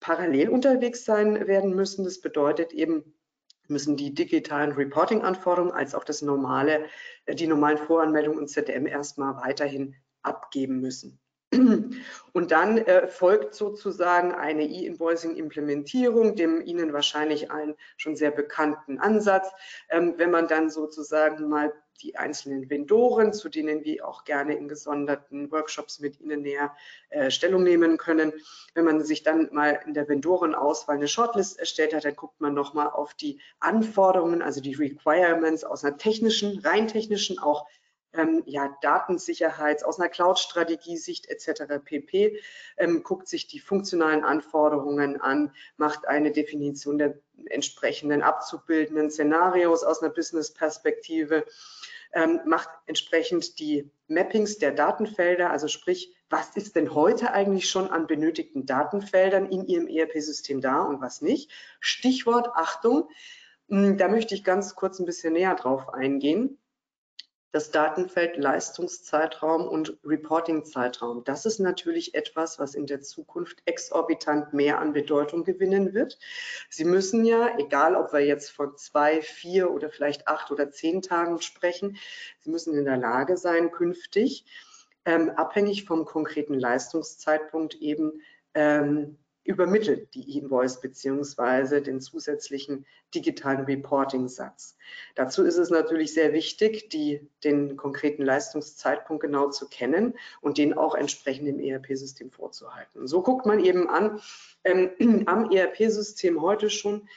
parallel unterwegs sein werden müssen. Das bedeutet eben, müssen die digitalen Reporting-Anforderungen als auch das normale, äh, die normalen Voranmeldungen und ZDM erstmal weiterhin abgeben müssen. Und dann äh, folgt sozusagen eine E-Invoicing-Implementierung, dem Ihnen wahrscheinlich einen schon sehr bekannten Ansatz. Ähm, wenn man dann sozusagen mal die einzelnen Vendoren, zu denen wir auch gerne in gesonderten Workshops mit Ihnen näher äh, Stellung nehmen können. Wenn man sich dann mal in der Vendorenauswahl eine Shortlist erstellt hat, dann guckt man nochmal auf die Anforderungen, also die Requirements aus einer technischen, rein technischen, auch ähm, ja, Datensicherheits, aus einer Cloud-Strategie-Sicht etc. pp. Ähm, guckt sich die funktionalen Anforderungen an, macht eine Definition der entsprechenden abzubildenden Szenarios aus einer Business-Perspektive, ähm, macht entsprechend die Mappings der Datenfelder, also sprich, was ist denn heute eigentlich schon an benötigten Datenfeldern in Ihrem ERP-System da und was nicht. Stichwort Achtung, hm, da möchte ich ganz kurz ein bisschen näher drauf eingehen das Datenfeld Leistungszeitraum und Reporting-Zeitraum. Das ist natürlich etwas, was in der Zukunft exorbitant mehr an Bedeutung gewinnen wird. Sie müssen ja, egal ob wir jetzt von zwei, vier oder vielleicht acht oder zehn Tagen sprechen, Sie müssen in der Lage sein, künftig ähm, abhängig vom konkreten Leistungszeitpunkt eben ähm, übermittelt die Invoice beziehungsweise den zusätzlichen digitalen Reporting-Satz. Dazu ist es natürlich sehr wichtig, die, den konkreten Leistungszeitpunkt genau zu kennen und den auch entsprechend im ERP-System vorzuhalten. so guckt man eben an ähm, am ERP-System heute schon,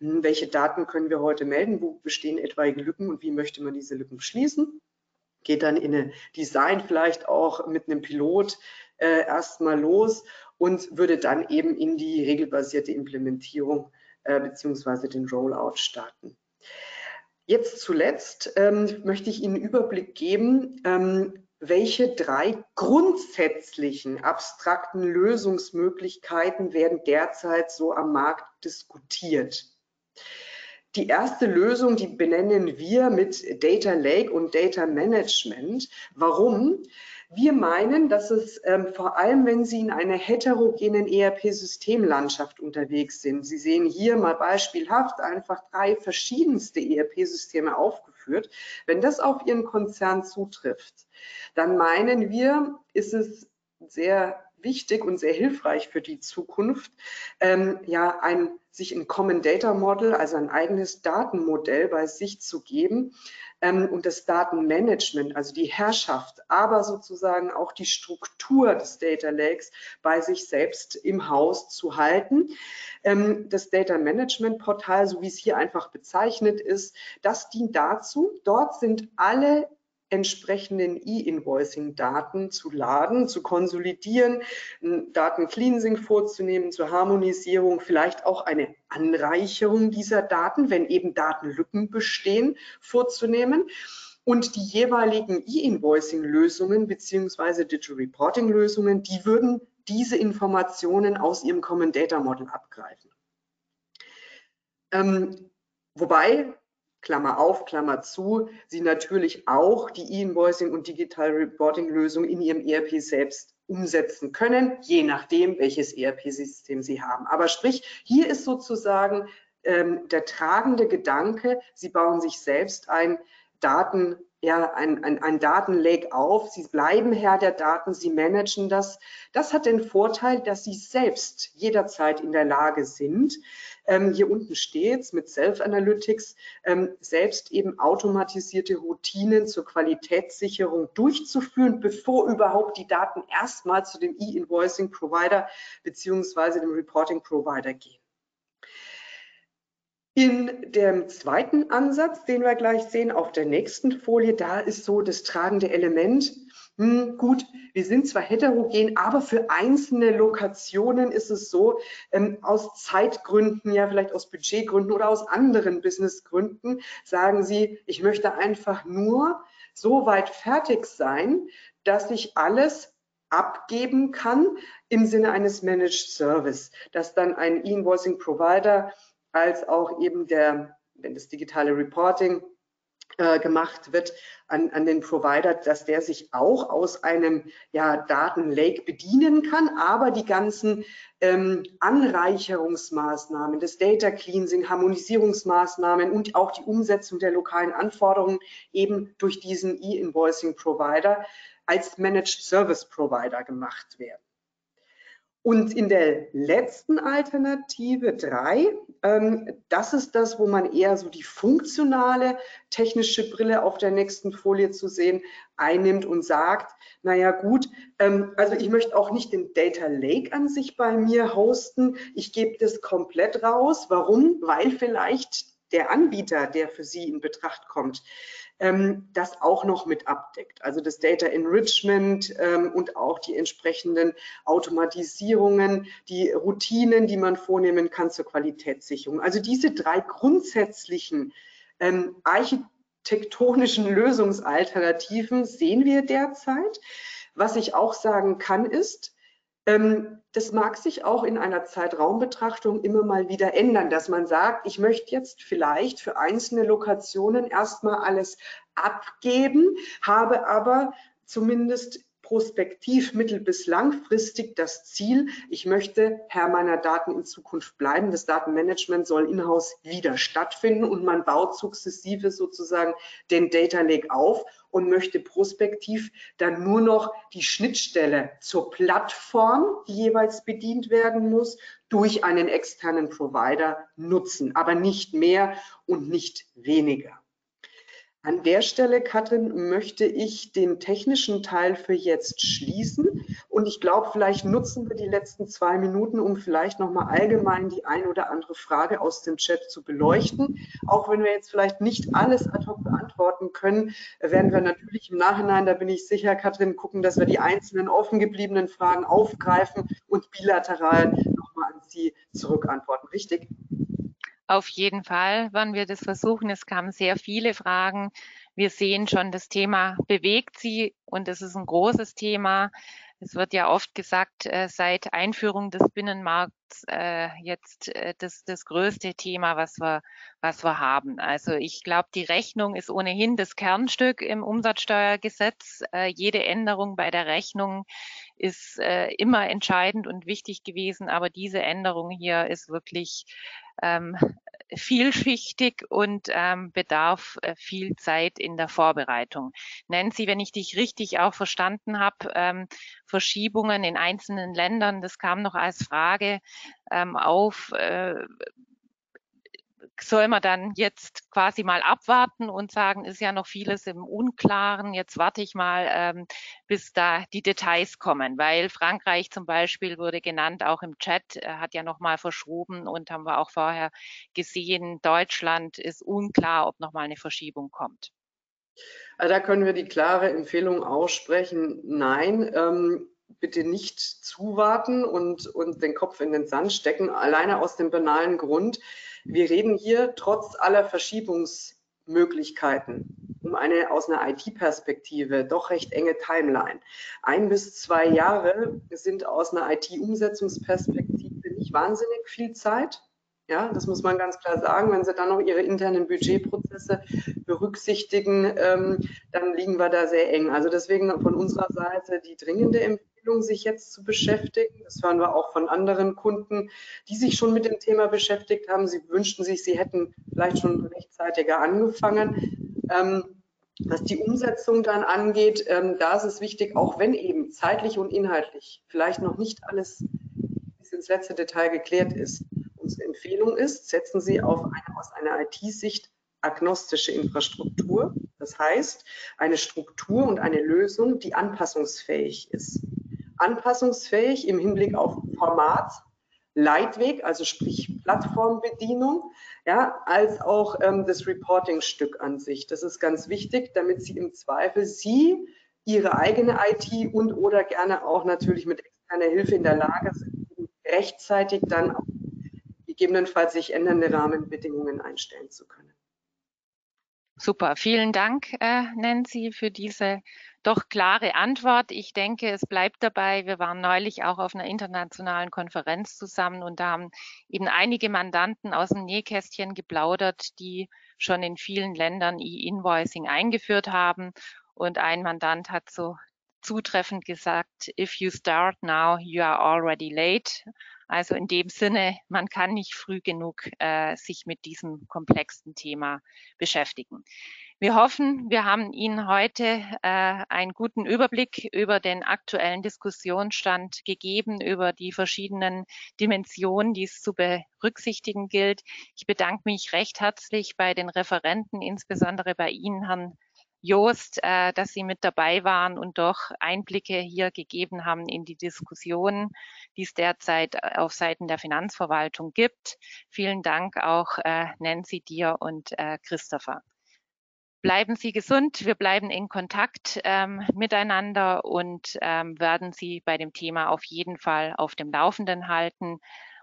hm, welche Daten können wir heute melden, wo bestehen etwaige Lücken und wie möchte man diese Lücken schließen geht dann in eine Design vielleicht auch mit einem Pilot äh, erstmal los und würde dann eben in die regelbasierte Implementierung äh, beziehungsweise den Rollout starten. Jetzt zuletzt ähm, möchte ich Ihnen Überblick geben, ähm, welche drei grundsätzlichen abstrakten Lösungsmöglichkeiten werden derzeit so am Markt diskutiert. Die erste Lösung, die benennen wir mit Data Lake und Data Management. Warum? Wir meinen, dass es ähm, vor allem, wenn Sie in einer heterogenen ERP-Systemlandschaft unterwegs sind, Sie sehen hier mal beispielhaft einfach drei verschiedenste ERP-Systeme aufgeführt, wenn das auf Ihren Konzern zutrifft, dann meinen wir, ist es sehr wichtig und sehr hilfreich für die Zukunft, ähm, ja, ein, sich ein Common Data Model, also ein eigenes Datenmodell bei sich zu geben, ähm, und das Datenmanagement, also die Herrschaft, aber sozusagen auch die Struktur des Data Lakes bei sich selbst im Haus zu halten. Ähm, das Data Management Portal, so wie es hier einfach bezeichnet ist, das dient dazu, dort sind alle entsprechenden E-Invoicing-Daten zu laden, zu konsolidieren, Daten-Cleansing vorzunehmen, zur Harmonisierung, vielleicht auch eine Anreicherung dieser Daten, wenn eben Datenlücken bestehen, vorzunehmen und die jeweiligen E-Invoicing-Lösungen beziehungsweise Digital Reporting-Lösungen, die würden diese Informationen aus ihrem Common Data Model abgreifen. Ähm, wobei Klammer auf, Klammer zu, Sie natürlich auch die E-Invoicing und Digital Reporting Lösung in Ihrem ERP selbst umsetzen können, je nachdem, welches ERP-System Sie haben. Aber sprich, hier ist sozusagen ähm, der tragende Gedanke, Sie bauen sich selbst ein Daten, ja, ein, ein, ein Datenlake auf. Sie bleiben Herr der Daten, Sie managen das. Das hat den Vorteil, dass Sie selbst jederzeit in der Lage sind, ähm, hier unten steht mit Self-Analytics, ähm, selbst eben automatisierte Routinen zur Qualitätssicherung durchzuführen, bevor überhaupt die Daten erstmal zu dem E-Invoicing-Provider beziehungsweise dem Reporting-Provider gehen. In dem zweiten Ansatz, den wir gleich sehen auf der nächsten Folie, da ist so das tragende Element, hm, gut, wir sind zwar heterogen, aber für einzelne Lokationen ist es so, ähm, aus Zeitgründen, ja vielleicht aus Budgetgründen oder aus anderen Businessgründen, sagen Sie, ich möchte einfach nur so weit fertig sein, dass ich alles abgeben kann im Sinne eines Managed Service, dass dann ein E-Invoicing Provider als auch eben der, wenn das digitale Reporting gemacht wird an, an den Provider, dass der sich auch aus einem ja, Datenlake bedienen kann, aber die ganzen ähm, Anreicherungsmaßnahmen, das Data Cleansing, Harmonisierungsmaßnahmen und auch die Umsetzung der lokalen Anforderungen eben durch diesen E-Invoicing Provider als Managed Service Provider gemacht werden. Und in der letzten Alternative drei, ähm, das ist das, wo man eher so die funktionale technische Brille auf der nächsten Folie zu sehen einnimmt und sagt, naja gut, ähm, also ich möchte auch nicht den Data Lake an sich bei mir hosten. Ich gebe das komplett raus. Warum? Weil vielleicht der Anbieter, der für Sie in Betracht kommt, ähm, das auch noch mit abdeckt. Also das Data Enrichment ähm, und auch die entsprechenden Automatisierungen, die Routinen, die man vornehmen kann zur Qualitätssicherung. Also diese drei grundsätzlichen ähm, architektonischen Lösungsalternativen sehen wir derzeit. Was ich auch sagen kann, ist, das mag sich auch in einer Zeitraumbetrachtung immer mal wieder ändern, dass man sagt, ich möchte jetzt vielleicht für einzelne Lokationen erstmal alles abgeben, habe aber zumindest prospektiv mittel- bis langfristig das Ziel, ich möchte Herr meiner Daten in Zukunft bleiben. Das Datenmanagement soll in-house wieder stattfinden und man baut sukzessive sozusagen den Data Lake auf und möchte prospektiv dann nur noch die Schnittstelle zur Plattform, die jeweils bedient werden muss, durch einen externen Provider nutzen, aber nicht mehr und nicht weniger. An der Stelle, Katrin, möchte ich den technischen Teil für jetzt schließen. Und ich glaube, vielleicht nutzen wir die letzten zwei Minuten, um vielleicht nochmal allgemein die ein oder andere Frage aus dem Chat zu beleuchten. Auch wenn wir jetzt vielleicht nicht alles ad hoc beantworten können, werden wir natürlich im Nachhinein, da bin ich sicher, Katrin, gucken, dass wir die einzelnen offen gebliebenen Fragen aufgreifen und bilateral nochmal an Sie zurückantworten. Richtig? Auf jeden Fall werden wir das versuchen. Es kamen sehr viele Fragen. Wir sehen schon, das Thema bewegt Sie und es ist ein großes Thema. Es wird ja oft gesagt, äh, seit Einführung des Binnenmarkts äh, jetzt äh, das, das größte Thema, was wir, was wir haben. Also ich glaube, die Rechnung ist ohnehin das Kernstück im Umsatzsteuergesetz. Jede Änderung bei der Rechnung ist immer entscheidend und wichtig gewesen, aber diese Änderung hier ist wirklich ähm, vielschichtig und ähm, bedarf äh, viel Zeit in der Vorbereitung. Nancy, wenn ich dich richtig auch verstanden habe, ähm, Verschiebungen in einzelnen Ländern, das kam noch als Frage ähm, auf. Äh, soll man dann jetzt quasi mal abwarten und sagen, ist ja noch vieles im Unklaren, jetzt warte ich mal, ähm, bis da die Details kommen, weil Frankreich zum Beispiel wurde genannt, auch im Chat, äh, hat ja nochmal verschoben und haben wir auch vorher gesehen, Deutschland ist unklar, ob nochmal eine Verschiebung kommt. Also da können wir die klare Empfehlung aussprechen, nein, ähm, bitte nicht zuwarten und, und den Kopf in den Sand stecken, alleine aus dem banalen Grund, wir reden hier trotz aller Verschiebungsmöglichkeiten um eine aus einer IT-Perspektive doch recht enge Timeline. Ein bis zwei Jahre sind aus einer IT-Umsetzungsperspektive nicht wahnsinnig viel Zeit. Ja, das muss man ganz klar sagen. Wenn Sie dann noch Ihre internen Budgetprozesse berücksichtigen, ähm, dann liegen wir da sehr eng. Also deswegen von unserer Seite die dringende Empfehlung, Entwicklung, sich jetzt zu beschäftigen. Das hören wir auch von anderen Kunden, die sich schon mit dem Thema beschäftigt haben. Sie wünschten sich, sie hätten vielleicht schon rechtzeitiger angefangen. Ähm, was die Umsetzung dann angeht, ähm, da ist es wichtig, auch wenn eben zeitlich und inhaltlich vielleicht noch nicht alles bis ins letzte Detail geklärt ist. Unsere Empfehlung ist, setzen Sie auf eine aus einer IT-Sicht agnostische Infrastruktur. Das heißt, eine Struktur und eine Lösung, die anpassungsfähig ist anpassungsfähig im Hinblick auf Format, Leitweg, also sprich Plattformbedienung, ja, als auch ähm, das Reporting-Stück an sich. Das ist ganz wichtig, damit Sie im Zweifel Sie, Ihre eigene IT und oder gerne auch natürlich mit externer Hilfe in der Lage sind, rechtzeitig dann auch gegebenenfalls sich ändernde Rahmenbedingungen einstellen zu können. Super, vielen Dank, äh, Nancy, für diese doch klare Antwort. Ich denke, es bleibt dabei. Wir waren neulich auch auf einer internationalen Konferenz zusammen und da haben eben einige Mandanten aus dem Nähkästchen geplaudert, die schon in vielen Ländern E-Invoicing eingeführt haben. Und ein Mandant hat so zutreffend gesagt, if you start now, you are already late. Also in dem Sinne, man kann nicht früh genug äh, sich mit diesem komplexen Thema beschäftigen. Wir hoffen, wir haben Ihnen heute äh, einen guten Überblick über den aktuellen Diskussionsstand gegeben, über die verschiedenen Dimensionen, die es zu berücksichtigen gilt. Ich bedanke mich recht herzlich bei den Referenten, insbesondere bei Ihnen, Herrn Joost, äh, dass Sie mit dabei waren und doch Einblicke hier gegeben haben in die Diskussionen, die es derzeit auf Seiten der Finanzverwaltung gibt. Vielen Dank auch äh, Nancy, dir und äh, Christopher. Bleiben Sie gesund, wir bleiben in Kontakt ähm, miteinander und ähm, werden Sie bei dem Thema auf jeden Fall auf dem Laufenden halten.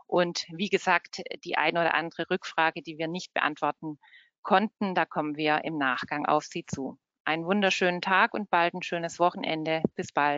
Und wie gesagt, die eine oder andere Rückfrage, die wir nicht beantworten konnten, da kommen wir im Nachgang auf Sie zu. Einen wunderschönen Tag und bald ein schönes Wochenende. Bis bald.